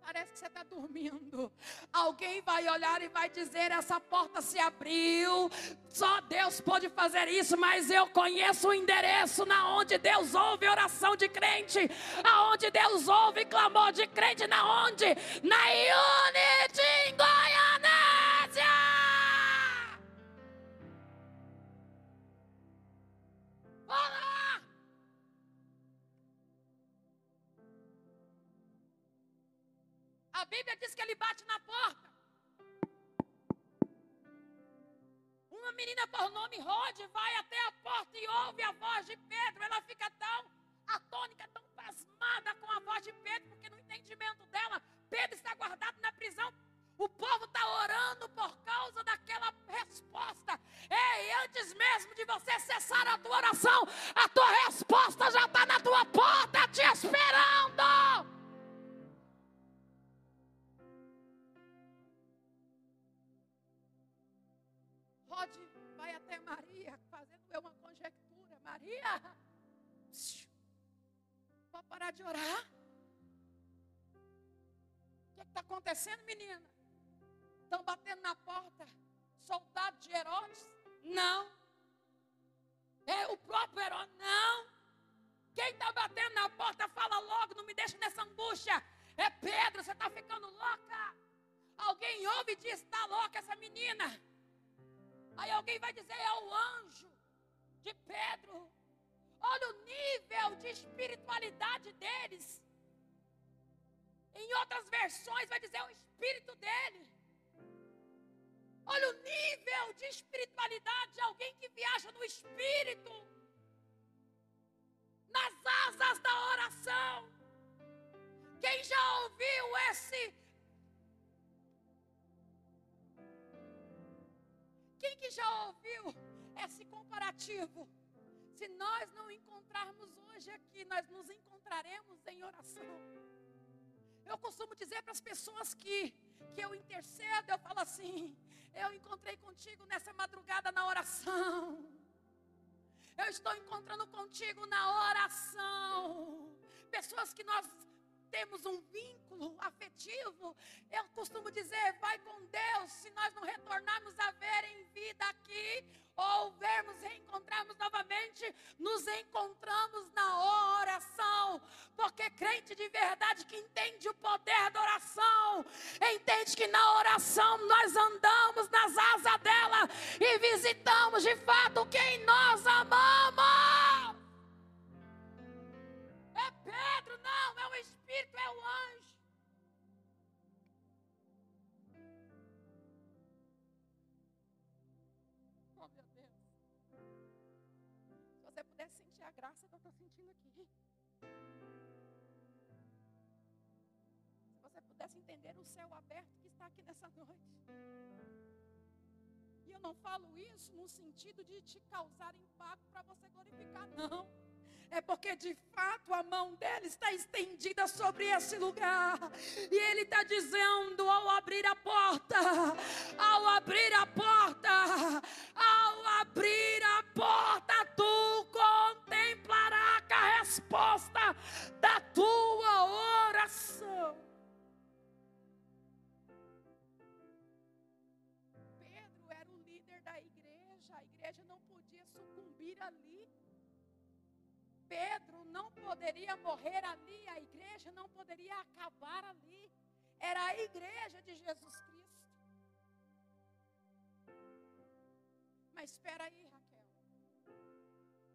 Parece que você está dormindo. Alguém vai olhar e vai dizer: essa porta se abriu. Só Deus pode fazer isso, mas eu conheço o endereço na onde Deus ouve oração de crente, aonde Deus ouve clamor de crente, na onde? Na menina por nome Rod vai até a porta e ouve a voz de Pedro. Ela fica tão atônica, tão pasmada com a voz de Pedro, porque no entendimento dela, Pedro está guardado na prisão. O povo está orando por causa daquela resposta. Ei, antes mesmo de você cessar a tua oração, a tua resposta já está na tua porta te esperando. Pode parar de orar? O que está acontecendo, menina? Estão batendo na porta. Soldado de Herodes? Não. É o próprio Herodes? Não. Quem está batendo na porta, fala logo, não me deixa nessa angústia. É Pedro, você está ficando louca. Alguém ouve e diz: está louca essa menina. Aí alguém vai dizer: é o anjo de Pedro. Olha o nível de espiritualidade deles. Em outras versões, vai dizer: o espírito dele. Olha o nível de espiritualidade de alguém que viaja no espírito, nas asas da oração. Quem já ouviu esse Quem que já ouviu esse comparativo? Se nós não encontrarmos hoje aqui, nós nos encontraremos em oração. Eu costumo dizer para as pessoas que, que eu intercedo, eu falo assim: eu encontrei contigo nessa madrugada na oração. Eu estou encontrando contigo na oração. Pessoas que nós temos um vínculo afetivo, eu costumo dizer, vai com Deus, se nós não retornarmos a ver em vida aqui, ou vermos, reencontrarmos novamente, nos encontramos na oração, porque crente de verdade que entende o poder da oração, entende que na oração nós andamos nas asas dela e visitamos de fato quem nós amamos. Não, é o Espírito é o anjo. Oh, meu Deus. Se você pudesse sentir a graça que eu estou sentindo aqui. Se você pudesse entender o céu aberto que está aqui nessa noite. E eu não falo isso no sentido de te causar impacto para você glorificar, não é porque de fato a mão dele está estendida sobre esse lugar. E ele está dizendo: ao abrir a porta, ao abrir a porta, ao abrir a porta, tu contemplarás a resposta da tua oração. Pedro não poderia morrer ali, a igreja não poderia acabar ali. era a igreja de Jesus Cristo. Mas espera aí, Raquel.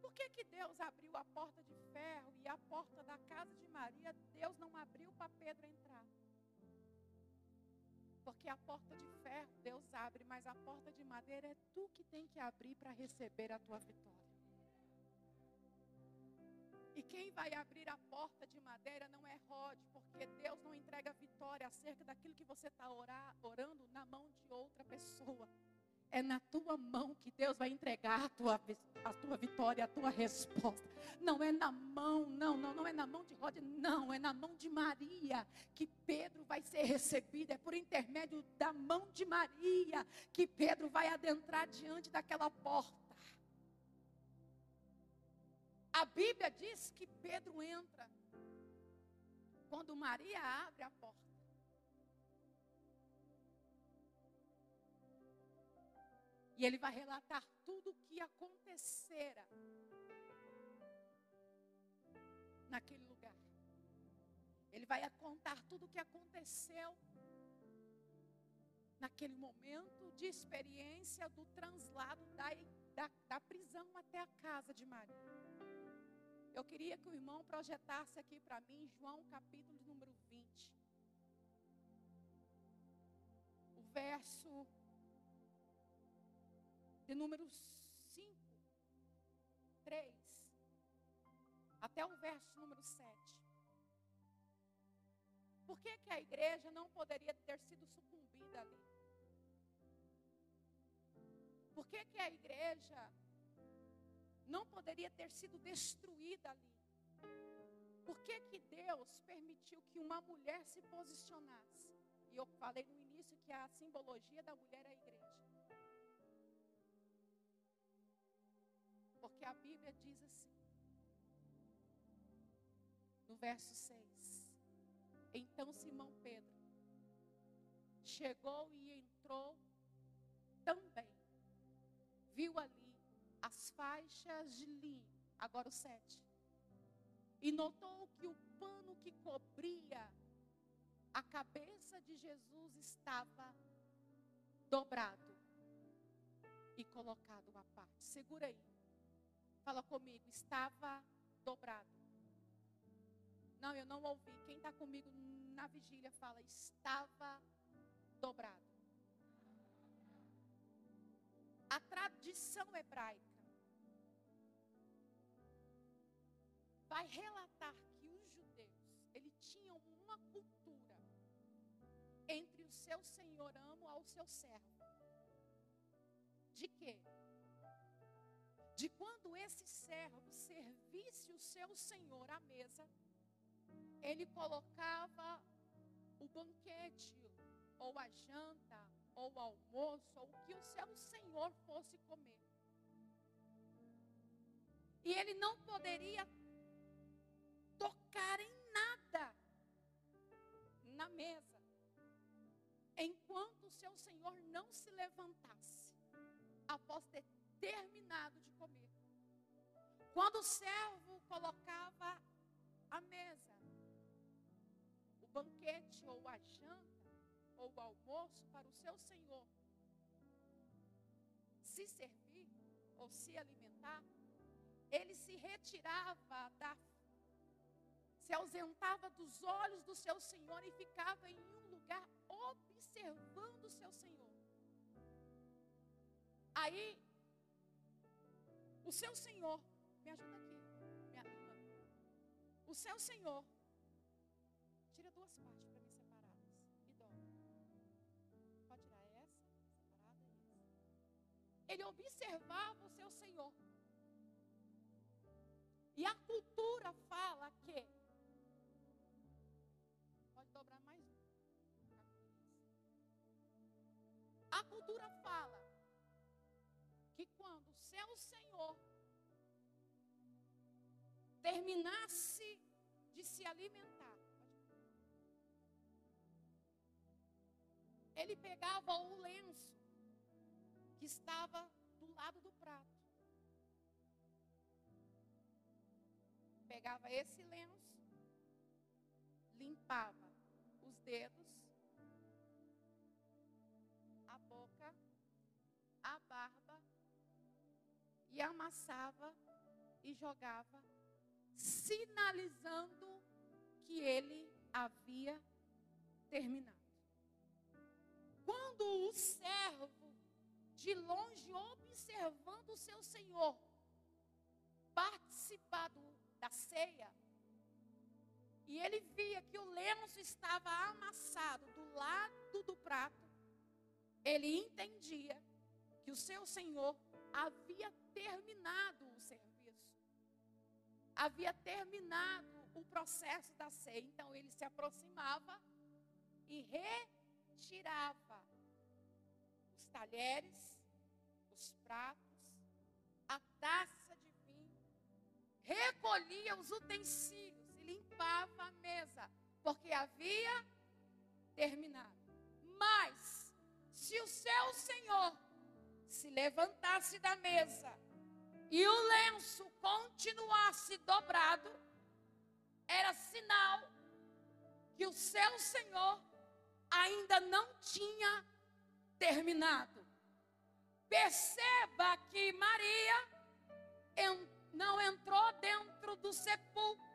Por que, que Deus abriu a porta de ferro e a porta da casa de Maria, Deus não abriu para Pedro entrar? Porque a porta de ferro Deus abre, mas a porta de madeira é tu que tem que abrir para receber a tua vitória. E quem vai abrir a porta de madeira não é Rod, porque Deus não entrega vitória acerca daquilo que você está orando na mão de outra pessoa. É na tua mão que Deus vai entregar a tua, a tua vitória, a tua resposta. Não é na mão, não, não, não é na mão de Rod, não, é na mão de Maria que Pedro vai ser recebido. É por intermédio da mão de Maria que Pedro vai adentrar diante daquela porta. A Bíblia diz que Pedro entra quando Maria abre a porta. E ele vai relatar tudo o que acontecera naquele lugar. Ele vai contar tudo o que aconteceu naquele momento de experiência do translado da, da, da prisão até a casa de Maria. Eu queria que o irmão projetasse aqui para mim João capítulo número 20. O verso de número 5, 3, até o verso número 7. Por que, que a igreja não poderia ter sido sucumbida ali? Por que, que a igreja não poderia ter sido destruída ali? Por que, que Deus permitiu que uma mulher se posicionasse? E eu falei no início que a simbologia da mulher é a igreja. Porque a Bíblia diz assim, no verso 6: Então Simão Pedro chegou e entrou também, viu ali as faixas de linho, agora o 7, e notou que o pano que cobria a cabeça de Jesus estava dobrado e colocado à parte. Segura aí. Fala comigo, estava dobrado. Não, eu não ouvi. Quem está comigo na vigília fala, estava dobrado. A tradição hebraica vai relatar que os judeus, eles tinham uma cultura entre o seu senhor amo ao seu servo. De quê? de quando esse servo servisse o seu senhor à mesa, ele colocava o banquete, ou a janta, ou o almoço, ou o que o seu senhor fosse comer. E ele não poderia tocar em nada na mesa, enquanto o seu senhor não se levantasse, após ter terminado de comer. Quando o servo colocava a mesa, o banquete ou a janta ou o almoço para o seu senhor se servir ou se alimentar, ele se retirava da se ausentava dos olhos do seu senhor e ficava em um lugar observando o seu senhor. Aí o seu Senhor, me ajuda aqui, minha irmã. O seu Senhor, tira duas partes para mim separadas e dobra. Pode tirar essa, separada e essa. Ele observava o seu Senhor. E a cultura fala que. A cultura fala que quando o seu Senhor terminasse de se alimentar, ele pegava o lenço que estava do lado do prato. Pegava esse lenço, limpava os dedos e amassava e jogava, sinalizando que ele havia terminado. Quando o servo, de longe observando o seu senhor, participar do, da ceia, e ele via que o lenço estava amassado do lado do prato, ele entendia que o seu senhor havia terminado o serviço, havia terminado o processo da ceia. Então ele se aproximava e retirava os talheres, os pratos, a taça de vinho, recolhia os utensílios e limpava a mesa, porque havia terminado. Mas, se o seu senhor se levantasse da mesa e o lenço continuasse dobrado, era sinal que o seu Senhor ainda não tinha terminado. Perceba que Maria não entrou dentro do sepulcro.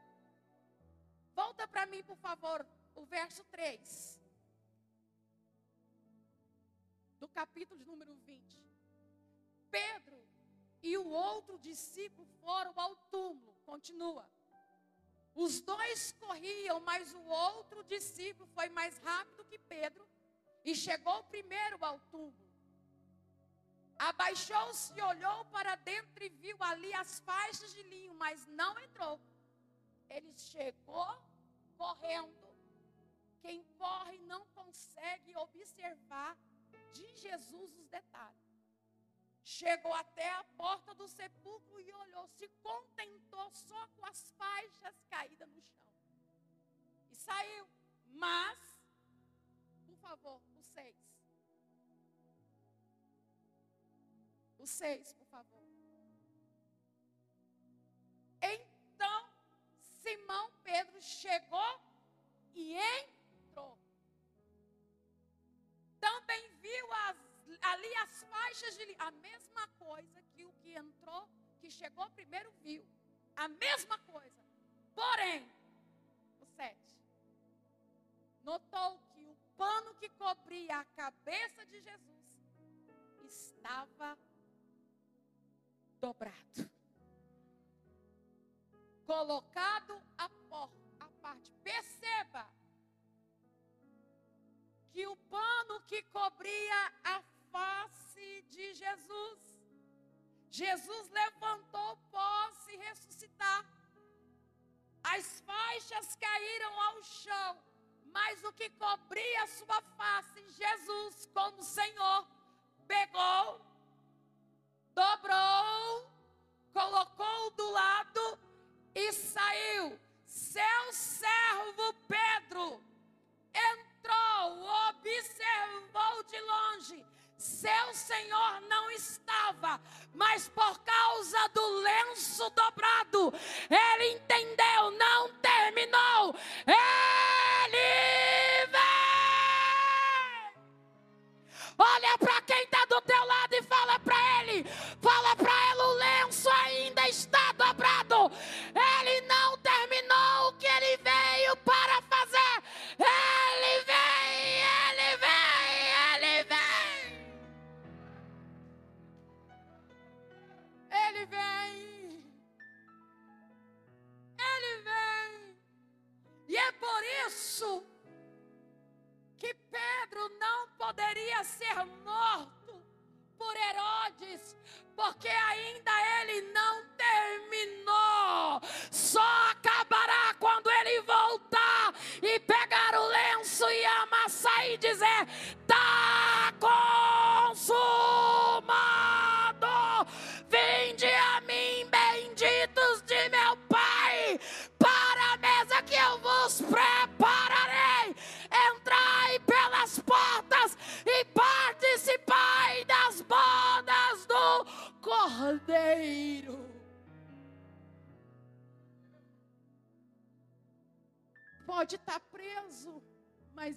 Volta para mim, por favor, o verso 3. Do capítulo número 20. Pedro e o outro discípulo foram ao túmulo. Continua. Os dois corriam, mas o outro discípulo foi mais rápido que Pedro e chegou primeiro ao túmulo. Abaixou-se e olhou para dentro e viu ali as faixas de linho, mas não entrou. Ele chegou correndo. Quem corre não consegue observar de Jesus os detalhes. Chegou até a porta do sepulcro e olhou, se contentou só com as faixas caídas no chão. E saiu. Mas, por favor, o seis. O seis, por favor. Então, Simão Pedro chegou e entrou. Ali as faixas de a mesma coisa que o que entrou, que chegou primeiro viu. A mesma coisa. Porém, o 7. Notou que o pano que cobria a cabeça de Jesus estava dobrado. Colocado a, por, a parte. Perceba que o pano que cobria a face de Jesus. Jesus levantou pós-se ressuscitar. As faixas caíram ao chão, mas o que cobria a sua face, Jesus, como Senhor, pegou, dobrou, colocou do lado e saiu. Seu servo Pedro entrou, observou de longe seu senhor não estava, mas por causa do lenço dobrado, ele entendeu, não terminou. Ele vem. Olha para quem está do teu lado e fala para ele, fala para ele, o lenço ainda está dobrado. Ele E é por isso que Pedro não poderia ser morto por Herodes, porque ainda ele não terminou. Só acabará quando ele voltar e pegar o lenço e amassar e dizer: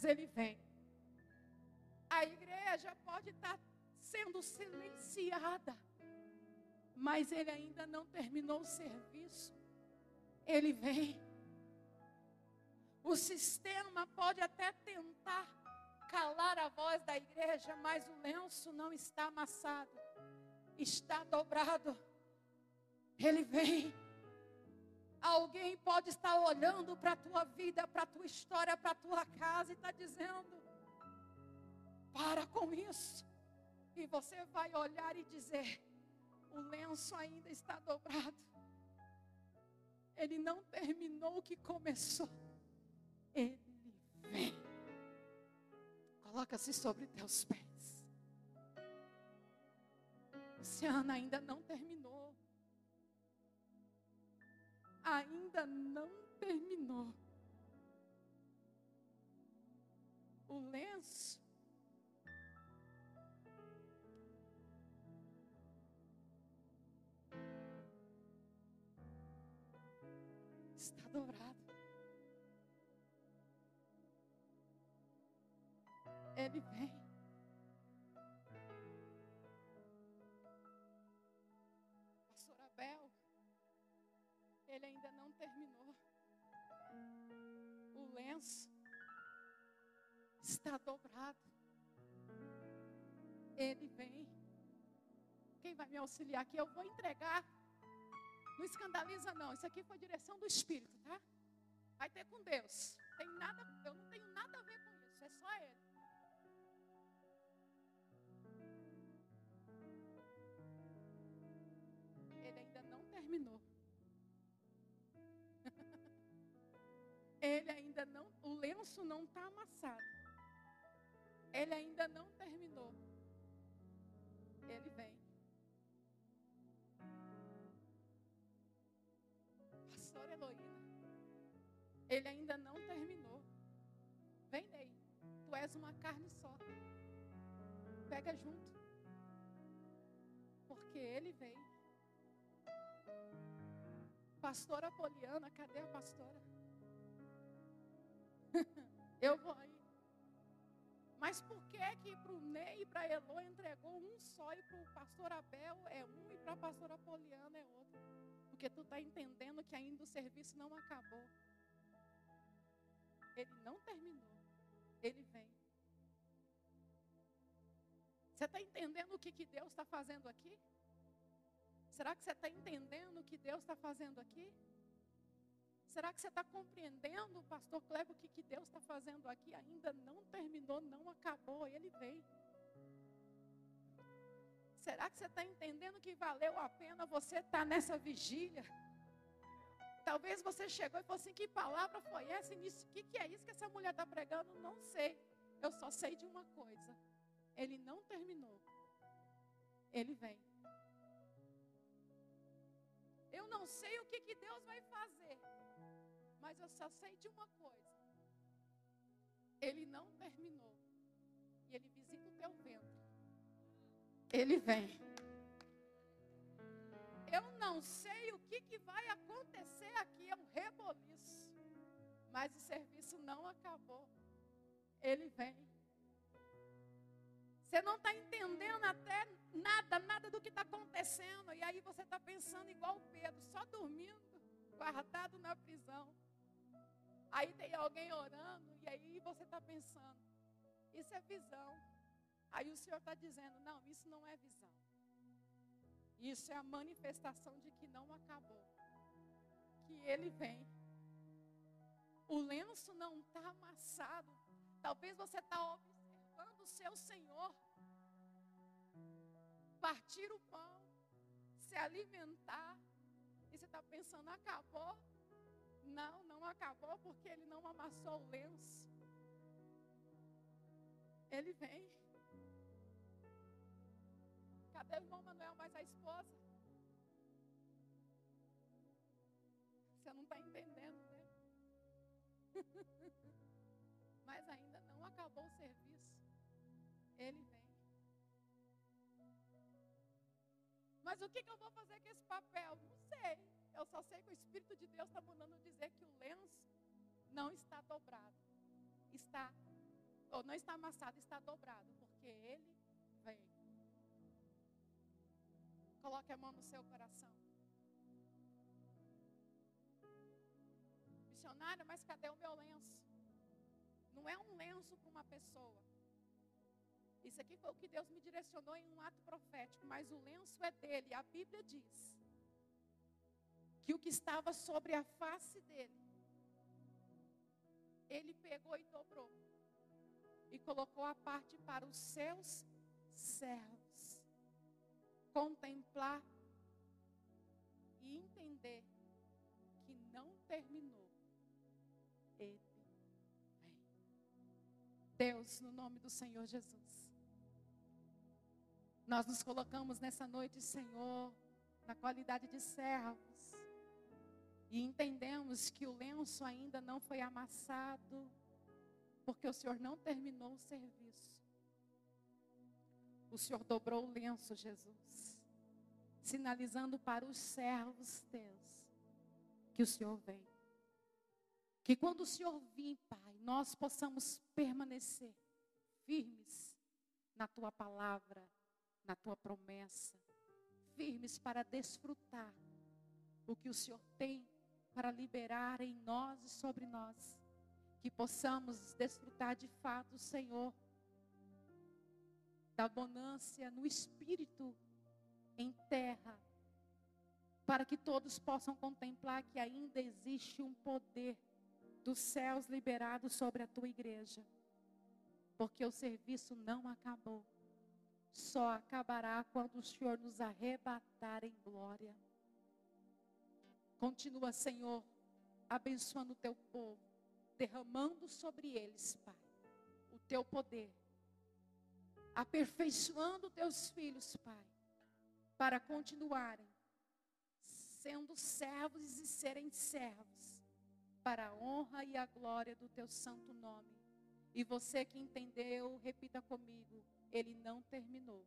ele vem. A igreja pode estar sendo silenciada, mas ele ainda não terminou o serviço. Ele vem. O sistema pode até tentar calar a voz da igreja, mas o lenço não está amassado, está dobrado. Ele vem. Alguém pode estar olhando para a tua vida, para a tua história, para a tua casa e está dizendo: para com isso. E você vai olhar e dizer: o lenço ainda está dobrado. Ele não terminou o que começou. Ele vem. Coloca-se sobre teus pés. Luciana ainda não terminou. Ainda não terminou. O lenço está dobrado. Ele Está dobrado. Ele vem. Quem vai me auxiliar aqui? Eu vou entregar. Não escandaliza, não. Isso aqui foi direção do Espírito, tá? Vai ter com Deus. Tem nada, eu não tenho nada a ver com isso. É só Ele. Ele ainda não terminou. Ele ainda não, o lenço não está amassado. Ele ainda não terminou. Ele vem. Pastor Heloína, ele ainda não terminou. Vem daí. Tu és uma carne só. Pega junto. Porque ele vem. Pastora Poliana, cadê a pastora? Eu vou aí. Mas por que que para o Ney e para a Elo entregou um só e para o pastor Abel é um e para a pastora Poliana é outro? Porque tu está entendendo que ainda o serviço não acabou. Ele não terminou. Ele vem. Você está entendendo o que, que Deus está fazendo aqui? Será que você está entendendo o que Deus está fazendo aqui? Será que você está compreendendo, pastor Cleber, o que, que Deus está fazendo aqui? Ainda não terminou, não acabou, ele vem. Será que você está entendendo que valeu a pena você estar tá nessa vigília? Talvez você chegou e falou assim: que palavra foi essa? O que, que é isso que essa mulher está pregando? Não sei. Eu só sei de uma coisa: ele não terminou, ele vem. Eu não sei o que, que Deus vai fazer. Mas eu só sei de uma coisa. Ele não terminou. E ele visita o teu ventre. Ele vem. Eu não sei o que, que vai acontecer aqui. É um reboliço. Mas o serviço não acabou. Ele vem. Você não está entendendo até nada, nada do que está acontecendo. E aí você está pensando igual Pedro, só dormindo, guardado na prisão. Aí tem alguém orando, e aí você está pensando, isso é visão. Aí o Senhor está dizendo, não, isso não é visão. Isso é a manifestação de que não acabou. Que ele vem. O lenço não está amassado. Talvez você está observando o seu Senhor partir o pão, se alimentar. E você está pensando, acabou? Não, não acabou porque ele não amassou o lenço. Ele vem. Cadê o irmão Manuel mais a esposa? Você não está entendendo, né? Mas ainda não acabou o serviço. Ele vem. Mas o que, que eu vou fazer com esse papel? Não sei. Eu só sei que o Espírito de Deus está mandando dizer que o lenço não está dobrado. Está, ou não está amassado, está dobrado, porque ele vem. Coloque a mão no seu coração. Missionária, mas cadê o meu lenço? Não é um lenço para uma pessoa. Isso aqui foi o que Deus me direcionou em um ato profético, mas o lenço é dele. A Bíblia diz que o que estava sobre a face dele, ele pegou e dobrou e colocou a parte para os seus servos contemplar e entender que não terminou. Ele vem. Deus, no nome do Senhor Jesus. Nós nos colocamos nessa noite, Senhor, na qualidade de servos. E entendemos que o lenço ainda não foi amassado, porque o Senhor não terminou o serviço. O Senhor dobrou o lenço, Jesus, sinalizando para os servos teus que o Senhor vem. Que quando o Senhor vir, Pai, nós possamos permanecer firmes na tua palavra, na tua promessa, firmes para desfrutar o que o Senhor tem para liberar em nós e sobre nós. Que possamos desfrutar de fato, Senhor, da abundância no espírito em terra, para que todos possam contemplar que ainda existe um poder dos céus liberado sobre a tua igreja, porque o serviço não acabou, só acabará quando o Senhor nos arrebatar em glória. Continua, Senhor, abençoando o teu povo, derramando sobre eles, Pai, o teu poder aperfeiçoando teus filhos, Pai, para continuarem sendo servos e serem servos, para a honra e a glória do teu santo nome. E você que entendeu, repita comigo: Ele não terminou.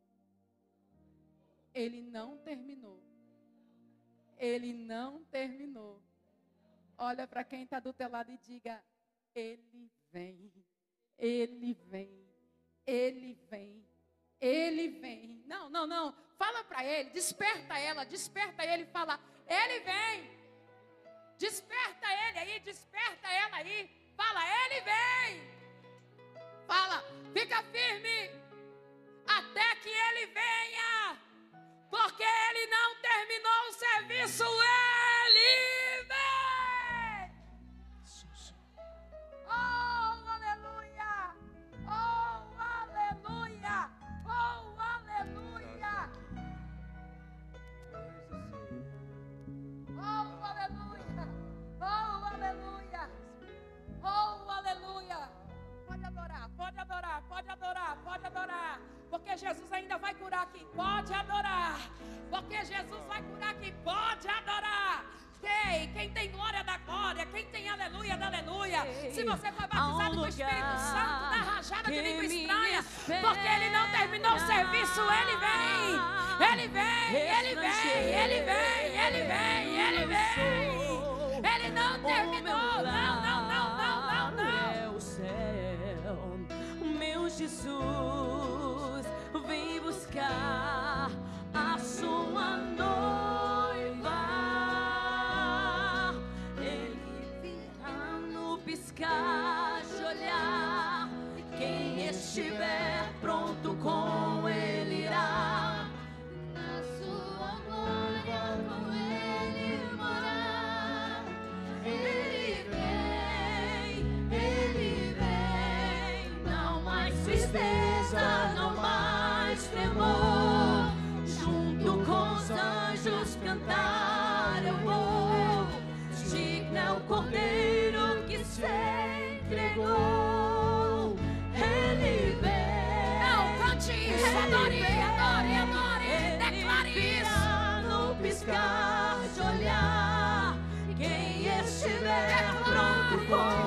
Ele não terminou. Ele não terminou. Olha para quem está do teu lado e diga: Ele vem. Ele vem. Ele vem. Ele vem. Não, não, não. Fala para ele, desperta ela, desperta ele, fala: Ele vem. Desperta ele aí, desperta ela aí. Fala: Ele vem. Fala: Fica firme até que ele venha. Porque ele não terminou o serviço, ele Espírito Santo, da rajada de língua estranha, porque ele não terminou o serviço, ele vem. Ele vem, ele vem, ele vem, ele vem, ele vem. Ele não terminou, não, 宝